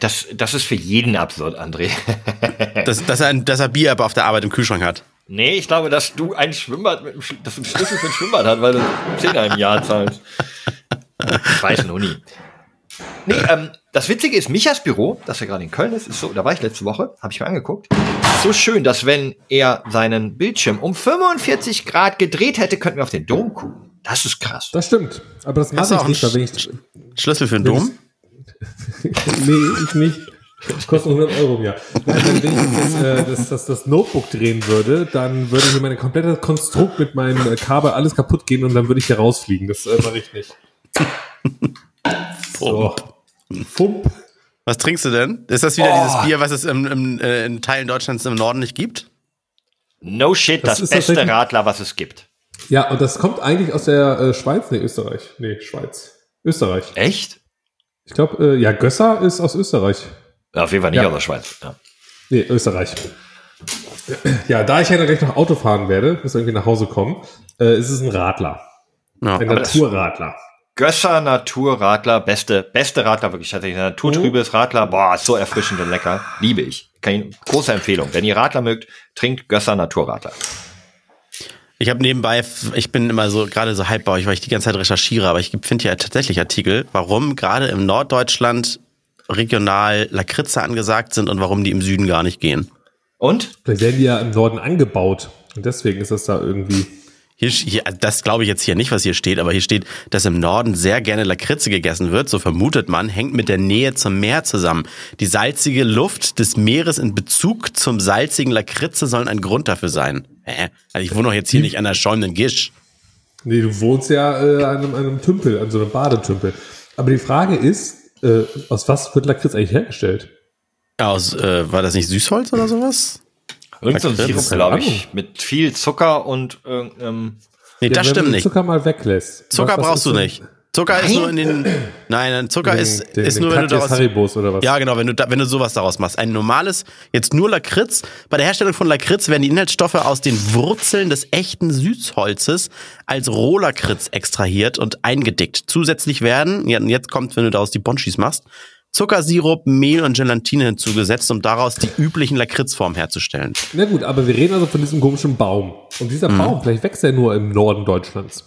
Das, das ist für jeden absurd, André. [laughs] Dass, dass, er, ein- dass er Bier aber auf der Arbeit im Kühlschrank hat. Nee, ich glaube, dass du ein Schwimmbad mit einem, dass du einen Schlüssel für ein Schwimmbad hast, weil du 10 im Jahr zahlst. Ich weiß noch nie. Nee, ähm, das Witzige ist, Michas Büro, das ja gerade in Köln ist, ist so, da war ich letzte Woche, habe ich mir angeguckt. So schön, dass wenn er seinen Bildschirm um 45 Grad gedreht hätte, könnten wir auf den Dom gucken. Das ist krass. Das stimmt. Aber das mache auch ich nicht, weil wenn ich, Schlüssel für den Dom? [laughs] nee, ich nicht. Das kostet 100 Euro im Jahr. Nein, wenn ich jetzt äh, das, das, das Notebook drehen würde, dann würde hier mein komplettes Konstrukt mit meinem äh, Kabel alles kaputt gehen und dann würde ich hier rausfliegen. Das äh, mache ich nicht. So. Fump. Was trinkst du denn? Ist das wieder Oh. dieses Bier, was es im, im, äh, in Teilen Deutschlands im Norden nicht gibt? No shit, Das das, ist beste Radler, was es gibt. Ja, und das kommt eigentlich aus der äh, Schweiz. Nee, Österreich. Nee, Schweiz. Österreich. Echt? Ich glaube, äh, ja, Gösser ist aus Österreich. Ja, auf jeden Fall nicht Ja. aus der Schweiz. Ja. Nee, Österreich. Ja, da ich ja gleich noch Auto fahren werde, muss irgendwie nach Hause kommen, äh, ist es ein Radler. Ja. Ein Naturradler. Gösser Naturradler, beste, beste Radler, wirklich tatsächlich. Naturtrübes Radler, boah, ist so erfrischend und lecker. Liebe ich. Kann ich große Empfehlung. Wenn ihr Radler mögt, trinkt Gösser Naturradler. Ich habe nebenbei, ich bin immer so gerade so halbbauig, weil ich die ganze Zeit recherchiere, aber ich finde ja tatsächlich Artikel, warum gerade im Norddeutschland regional Lakritze angesagt sind und warum die im Süden gar nicht gehen. Und? Vielleicht werden die ja im Norden angebaut. Und deswegen ist das da irgendwie. Hier, hier, das glaube ich jetzt hier nicht, was hier steht, aber hier steht, dass im Norden sehr gerne Lakritze gegessen wird, so vermutet man, hängt mit der Nähe zum Meer zusammen. Die salzige Luft des Meeres in Bezug zum salzigen Lakritze sollen ein Grund dafür sein. Hä? Also ich wohne doch jetzt hier nicht an der schäumenden Gisch. Nee, du wohnst ja äh, an, einem, an einem Tümpel, an so einem Badetümpel. Aber die Frage ist, äh, aus was wird Lakritz eigentlich hergestellt? Aus, äh, war das nicht Süßholz oder sowas? Irgend so ein? Sirup, glaube ich. Mit viel Zucker und irgendeinem. Nee, das wenn stimmt nicht. Zucker mal weglässt. Zucker Was- was brauchst du nicht. Zucker ist nur in den. Nein, nein, Zucker Den- ist, den- ist den nur, wenn du daraus. Haribos oder was? Ja, genau, wenn du, da, wenn du sowas daraus machst. Ein normales, jetzt nur Lakritz. Bei der Herstellung von Lakritz werden die Inhaltsstoffe aus den Wurzeln des echten Süßholzes als Rohlakritz extrahiert und eingedickt. Zusätzlich werden, ja, jetzt kommt, wenn du daraus die Bonchis machst, Zuckersirup, Mehl und Gelatine hinzugesetzt, um daraus die üblichen Lakritzformen herzustellen. Na gut, aber wir reden also von diesem komischen Baum. Und dieser Mhm. Baum, vielleicht wächst er nur im Norden Deutschlands.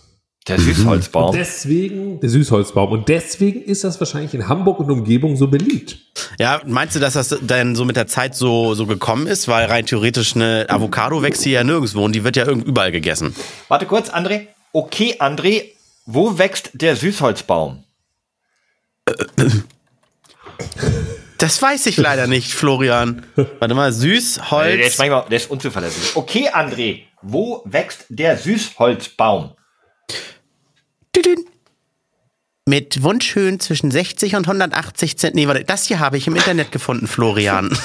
Der Süßholzbaum. Deswegen, der Süßholzbaum. Und deswegen ist das wahrscheinlich in Hamburg und Umgebung so beliebt. Ja, meinst du, dass das dann so mit der Zeit so, so gekommen ist? Weil rein theoretisch eine Avocado wächst hier ja nirgendwo und die wird ja irgend überall gegessen. Warte kurz, André. Okay, André, wo wächst der Süßholzbaum? [coughs] Das weiß ich leider nicht, Florian. Warte mal, süß, Der ist manchmal, der ist unzuverlässig. Okay, André, wo wächst der Süßholzbaum? Tütün. Mit Wunschhöhen zwischen 60 und 180 Cent. Nee, warte, das hier habe ich im Internet gefunden, Florian. [laughs]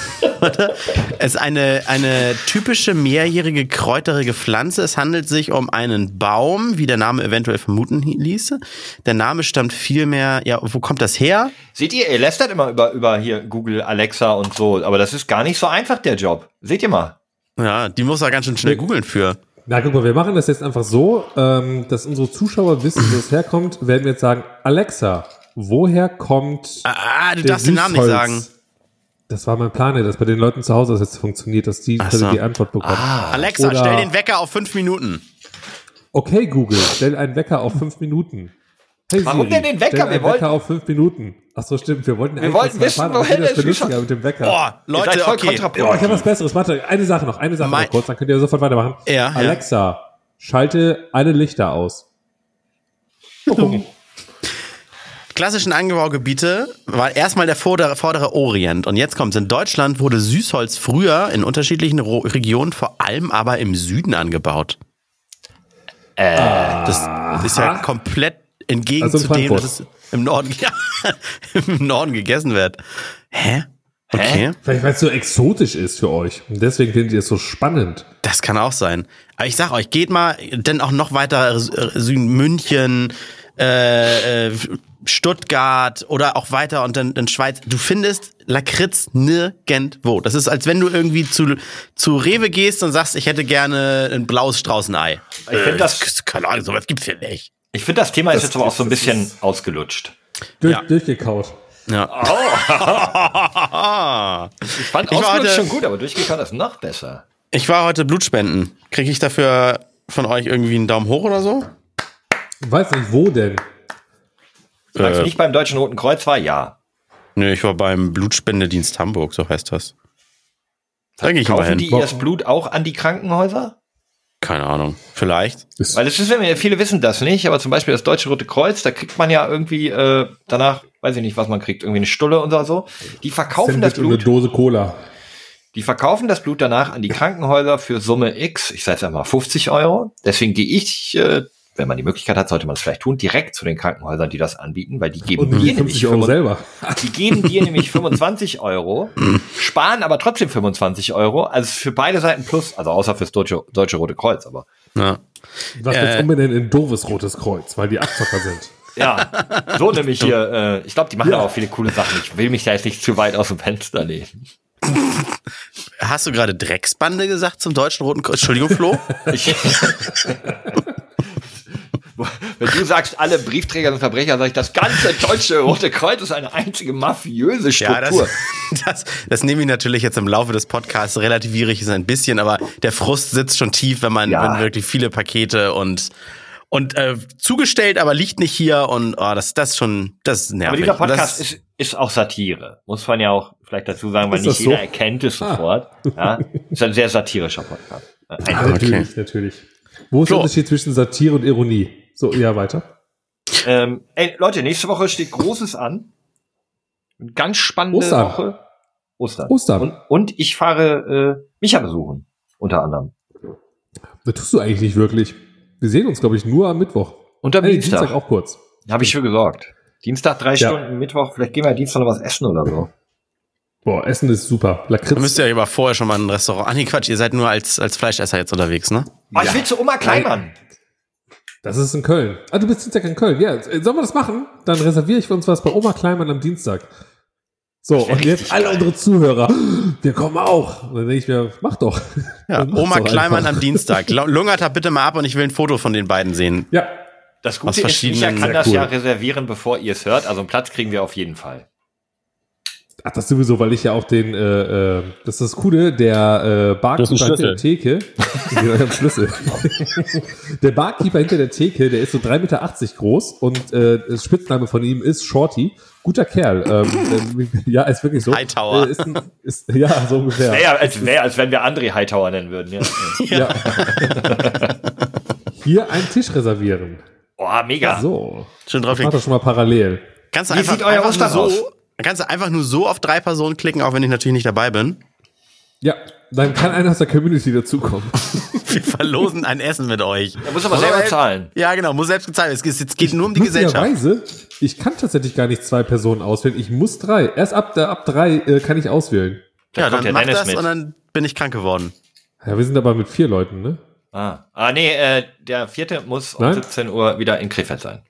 Es ist eine, eine typische mehrjährige kräuterige Pflanze. Es handelt sich um einen Baum, wie der Name eventuell vermuten ließe. Der Name stammt vielmehr, ja, wo kommt das her? Seht ihr, ihr lästert immer über, über hier Google, Alexa und so, aber das ist gar nicht so einfach, der Job. Seht ihr mal. Ja, die muss er ganz schön schnell googeln für. Na, guck mal, wir machen das jetzt einfach so, ähm, dass unsere Zuschauer wissen, wo es herkommt, werden wir jetzt sagen, Alexa, woher kommt Ah, du der darfst den Namen nicht Süßholz? sagen. Das war mein Plan, dass bei den Leuten zu Hause das jetzt funktioniert, dass die so. die Antwort bekommen. Alexa, Oder- stell den Wecker auf fünf Minuten. Okay, Google, stell einen Wecker auf fünf Minuten. Hey, Warum Siri, denn den Wecker? Stell Wir einen wollten- Wecker auf fünf Minuten. Ach so, stimmt. Wir wollten eigentlich wollten wissen, erfahren, woher das mit dem Wecker. Boah, Leute, voll okay. Oh, ich habe was Besseres. Warte, eine Sache noch, eine Sache Mein- noch kurz, dann könnt ihr sofort weitermachen. Ja, ja. Alexa, schalte alle Lichter aus. klassischen Anbaugebiete war erstmal der vordere, vordere Orient. Und jetzt kommt's. In Deutschland wurde Süßholz früher in unterschiedlichen Ro Regionen, vor allem aber im Süden angebaut. Äh, Das ist ja komplett entgegen Also zu dem, dass es im Norden, ja, [laughs] im Norden gegessen wird. Hä? Okay. Vielleicht, weil es so exotisch ist für euch. Und deswegen findet ihr es so spannend. Das kann auch sein. Aber ich sag euch, geht mal dann auch noch weiter äh, Süden, München, äh, äh, Stuttgart oder auch weiter und dann in Schweiz. Du findest Lakritz nirgendwo. Das ist, als wenn du irgendwie zu, zu Rewe gehst und sagst, ich hätte gerne ein blaues Straußenei. Ich find das- keine Ahnung, sowas gibt's hier nicht. Ich finde, das Thema ist jetzt aber auch so ein bisschen ausgelutscht. Durch, Ja. Durchgekaut. Ja. [laughs] Ich fand Ich war ausgelutscht heute- schon gut, aber durchgekaut ist noch besser. Ich war heute Blutspenden. Kriege ich dafür von euch irgendwie einen Daumen hoch oder so? Weiß nicht, wo denn? Solange Äh. es nicht beim Deutschen Roten Kreuz war, ja. Nö, ich war beim Blutspendedienst Hamburg, so heißt das. Da gehe ich mal hin. die ihr das Blut auch an die Krankenhäuser? Keine Ahnung. Vielleicht. Ist, Weil es ist, viele wissen das nicht, aber zum Beispiel das Deutsche Rote Kreuz, da kriegt man ja irgendwie äh, danach, weiß ich nicht, was man kriegt, irgendwie eine Stulle oder so. Die verkaufen das Sandwich und eine Blut, Dose Cola. die verkaufen das Blut danach an die Krankenhäuser für Summe X, ich sage jetzt einmal 50 Euro. Deswegen gehe ich, äh, wenn man die Möglichkeit hat, sollte man es vielleicht tun, direkt zu den Krankenhäusern, die das anbieten, weil die geben dir nämlich 50 Euro 25 selber. [laughs] Die geben dir nämlich 25 Euro, sparen aber trotzdem 25 Euro. Also für beide Seiten plus, also außer fürs Deutsche, Deutsche Rote Kreuz, aber. Ja. Was Äh. jetzt umbenennen in doofes Rotes Kreuz, weil die Abzocker sind. Ja, so nämlich hier, äh, ich glaube, die machen aber auch viele coole Sachen. Ich will mich da jetzt nicht zu weit aus dem Fenster lehnen. Hast du gerade Drecksbande gesagt zum Deutschen Roten Kreuz? Entschuldigung, Flo? [laughs] [laughs] Ich, [laughs] Wenn du sagst, alle Briefträger sind Verbrecher, sage ich, das ganze Deutsche Rote Kreuz ist eine einzige mafiöse Ja, das, Struktur. das, das nehme ich natürlich jetzt im Laufe des Podcasts relativiere ich es ein bisschen, aber der Frust sitzt schon tief, wenn man Ja. wenn wirklich viele Pakete und und äh, zugestellt, aber liegt nicht hier und oh, das das schon das ist nervig. aber dieser Podcast das, ist, ist auch Satire. Muss man ja auch vielleicht dazu sagen, weil Ist nicht das jeder so? erkennt es sofort. Ja, ist ein sehr satirischer Podcast. Äh, Ja, Ein, natürlich, natürlich. Wo ist der. Unterschied zwischen Satire und Ironie? So, ja, weiter. ähm, ey, Leute, nächste Woche steht Großes an. Eine ganz spannende Ostern. Woche. Ostern. Ostern. Und, und ich fahre äh, Micha besuchen, unter anderem. Das tust du eigentlich nicht wirklich. Wir sehen uns, glaube ich, nur am Mittwoch. Und am Hey, Dienstag. Dienstag auch kurz. Habe ich für gesorgt. Dienstag drei Ja. Stunden, Mittwoch, vielleicht gehen wir Dienstag noch was essen oder so. Boah, Essen ist super. Da Lakritz. müsst ihr ja aber vorher schon mal in ein Restaurant. Ah, nee, Quatsch, ihr seid nur als, als Fleischesser jetzt unterwegs, ne? Oh, ich will zu Oma Kleinmann. Das ist in Köln. Ah, du bist Dienstag in Köln. Ja, äh, sollen wir das machen? Dann reserviere ich für uns was bei Oma Kleinmann am Dienstag. So, und jetzt alle unsere Zuhörer. Wir kommen auch. Und dann denke ich mir, mach doch. Ja, Oma doch Kleimann einfach. am Dienstag. [laughs] Lu- Lungert da bitte mal ab und ich will ein Foto von den beiden sehen. Ja, Das Aus Gute ist, Micha kann das cool. ja reservieren, bevor ihr es hört. Also einen Platz kriegen wir auf jeden Fall. Ach, das sowieso, weil ich ja auch den, äh, äh, das ist das Coole, der äh, Barkeeper hinter der Theke, [laughs] genau, ich hab einen Schlüssel. der Barkeeper hinter der Theke, der ist so 3,80 Meter groß und äh, das Spitzname von ihm ist Shorty. Guter Kerl. Ähm, ähm, ja, ist wirklich so. Hightower. Äh, ist, ein- ist, ja, so ungefähr. Wäre, als, wär, als wenn wir André Hightower nennen würden. Ja. [laughs] Ja. Hier einen Tisch reservieren. Oh, mega. So. Schön Mach draufklicken. das schon mal parallel. Kannst du Wie einfach, sieht euer einfach Ostern so, aus? Kannst du einfach nur so auf drei Personen klicken, auch wenn ich natürlich nicht dabei bin. Ja, dann kann einer aus der Community dazukommen. [laughs] Wir verlosen ein Essen mit euch. Da muss aber selber zahlen. Ja, genau, muss selbst bezahlen. Es geht, es geht nur um die Gesellschaft. Ich kann tatsächlich gar nicht zwei Personen auswählen. Ich muss drei. Erst ab, der, ab drei äh, kann ich auswählen. Ja, kommt dann mach Dennis das mit. und dann bin ich krank geworden. Ja, wir sind aber mit vier Leuten, ne? Ah, ah nee, äh, der vierte muss um Nein? 17 Uhr wieder in Krefeld sein.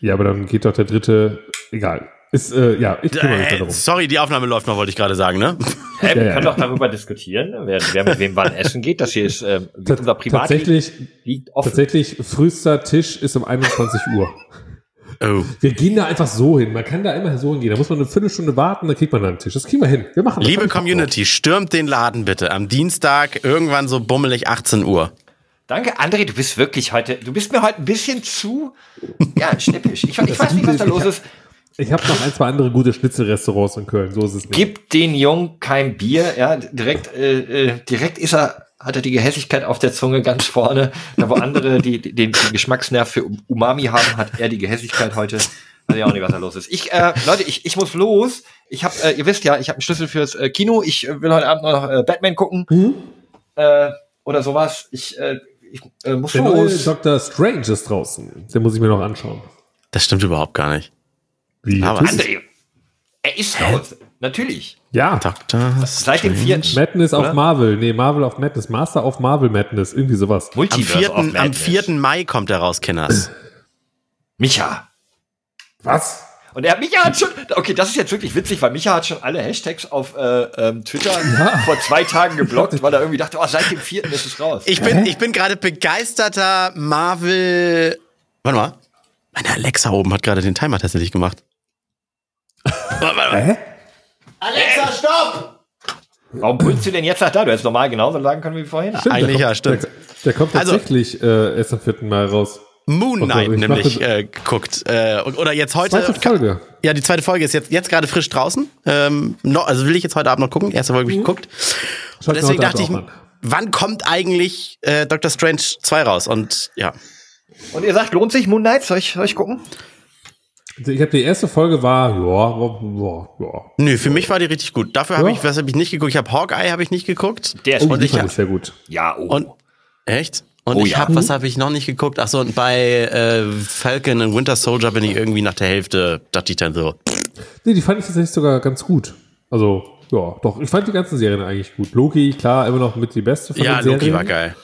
Ja, aber dann geht doch der dritte. Egal. Ist, äh, ja, ich kümmere mich Äh, darum. sorry, die Aufnahme läuft noch, wollte ich gerade sagen, ne? Hä, wir Ja, ja. können doch darüber diskutieren, wer, wer mit wem wann essen geht. Das hier ist äh, unser Privatleben tatsächlich, liegt offen. tatsächlich, frühester Tisch ist um 21 Uhr. Oh. Wir gehen da einfach so hin. Man kann da immer so hingehen. Da muss man eine Viertelstunde warten, dann kriegt man dann einen Tisch. Das kriegen wir hin. Wir machen das. Liebe Community, stürmt den Laden bitte am Dienstag irgendwann so bummelig 18 Uhr. Danke, André, du bist wirklich heute, du bist mir heute ein bisschen zu, ja, schnippisch. Ich, ich weiß nicht, was da los ist. Ich habe noch ein, zwei andere gute Schnitzelrestaurants in Köln. So ist es nicht. Gib den Jungen kein Bier, ja, direkt, äh, äh, direkt ist er, hat er die Gehässigkeit auf der Zunge ganz vorne. Da wo andere die, die, den den Geschmacksnerv für Umami haben, hat er die Gehässigkeit heute. Weiß ich auch nicht, was da los ist. Ich, äh, Leute, ich, ich muss los. Ich habe, äh, ihr wisst ja, ich habe einen Schlüssel fürs äh, Kino. Ich äh, will heute Abend noch äh, Batman gucken Mhm. äh, oder sowas. Ich, äh, ich äh, muss Der neue los. Dr. Strange ist draußen. Den muss ich mir noch anschauen. Das stimmt überhaupt gar nicht. Wie? Aber? André, er ist raus. Natürlich. Ja. Dr. Seit dem vierten. Madness Oder? auf Marvel. Nee, Marvel auf Madness. Master auf Marvel Madness. Irgendwie sowas. Am Multiverse 4. of am Madness. 4. Mai kommt er raus, Kinders. Micha. Was? Und er, Micha hat schon, okay, das ist jetzt wirklich witzig, weil Micha hat schon alle Hashtags auf äh, ähm, Twitter [laughs] vor zwei Tagen geblockt, [laughs] weil er irgendwie dachte, oh, seit dem vierten ist es raus. Ich bin, ich bin gerade begeisterter Marvel. Warte mal. Meine Alexa oben hat gerade den Timer tatsächlich gemacht. Warte, warte, warte. Hä? Alexa, stopp! Warum brüllst du denn jetzt nach da? Du hättest normal genauso sagen können wie vorhin. Stimmt, Eigentlich ja, stimmt. Der, der kommt Also- tatsächlich äh, erst am vierten Mal raus. Moon Okay, Knight ich nämlich äh, geguckt. Äh, oder jetzt heute. Zweite Folge. Ja, die zweite Folge ist jetzt, jetzt gerade frisch draußen. Ähm, noch, also will ich jetzt heute Abend noch gucken. Erste Folge habe ich geguckt. Schaut Und deswegen dachte ich, an. wann kommt eigentlich äh, Doctor Strange 2 raus? Und ja. Und ihr sagt, lohnt sich Moon Knight? Soll ich, soll ich gucken? Ich habe die erste Folge war, ja, ja, ja. Nö, für mich war die richtig gut. Dafür habe Ja. ich, was habe ich nicht geguckt? Ich habe Hawkeye habe ich nicht geguckt. Der ist Oh, gut. die ich fand hab- ich sehr gut. Ja, oh. Und echt? Und Oh ich ja. habe, was habe ich noch nicht geguckt? Ach so, und bei äh, Falcon und Winter Soldier bin ich irgendwie nach der Hälfte, dachte ich dann so. Nee, die fand ich tatsächlich sogar ganz gut. Also, ja, doch. Ich fand die ganzen Serien eigentlich gut. Loki, klar, immer noch mit die beste von Ja, den Serien. Loki war geil.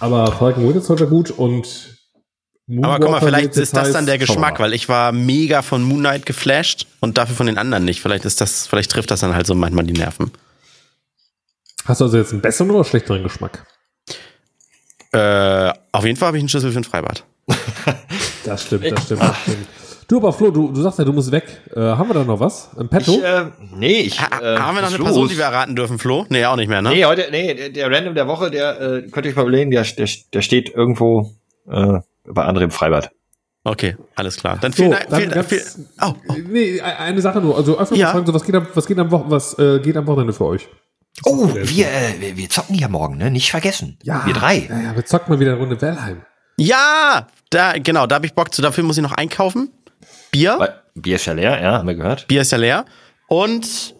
Aber Falcon Winter Soldier gut und Aber guck mal, Moonwalker vielleicht ist das dann der Geschmack, weil ich war mega von Moon Knight geflasht und dafür von den anderen nicht. Vielleicht ist das, vielleicht trifft das dann halt so manchmal die Nerven. Hast du also jetzt einen besseren oder schlechteren Geschmack? Äh, auf jeden Fall habe ich einen Schlüssel für ein Freibad. [laughs] Das stimmt, das stimmt, das stimmt. Du, aber Flo, du, du sagst ja, du musst weg. Äh, haben wir da noch was? Ein Petto? Ich, äh, nee, ich. Ha, äh, haben wir noch eine Person, los. die wir erraten dürfen, Flo? Nee, auch nicht mehr, ne? Nee, heute, nee, der, der Random der Woche, der, äh, könnt ihr euch mal überlegen, der, der, der steht irgendwo äh, bei André im Freibad. Okay, alles klar. Dann So, vielen Dank. dann Vielen, ganz, viel, oh, Nee, eine Sache nur. Also einfach Ja. mal fragen, so, was geht am, was geht am, Wochen, was, äh, geht am Wochenende für euch? Oh, wir, äh, wir, zocken ja morgen, ne? Nicht vergessen. Wir drei. Ja, ja, wir zocken mal wieder eine Runde Valheim. ja, da, genau, da habe ich Bock zu. Dafür muss ich noch einkaufen. Bier. Weil- Bier ist ja leer, ja, haben wir gehört. Bier ist ja leer. Und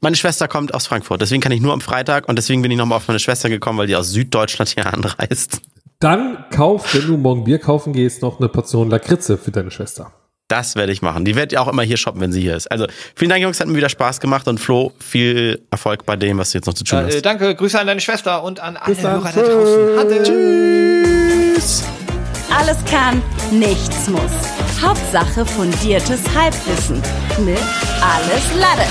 meine Schwester kommt aus Frankfurt. Deswegen kann ich nur am Freitag und deswegen bin ich nochmal auf meine Schwester gekommen, weil die aus Süddeutschland hier anreist. Dann kauf, wenn du morgen Bier kaufen gehst, noch eine Portion Lakritze für deine Schwester. Das werde ich machen. Die wird ja auch immer hier shoppen, wenn sie hier ist. Also vielen Dank, Jungs, hat mir wieder Spaß gemacht und Flo, viel Erfolg bei dem, was du jetzt noch zu tun Äh, hast. danke, Grüße an deine Schwester und an alle. Hörer da draußen. Hatte. Tschüss. Alles kann, nichts muss. Hauptsache fundiertes Halbwissen mit Alles Lade.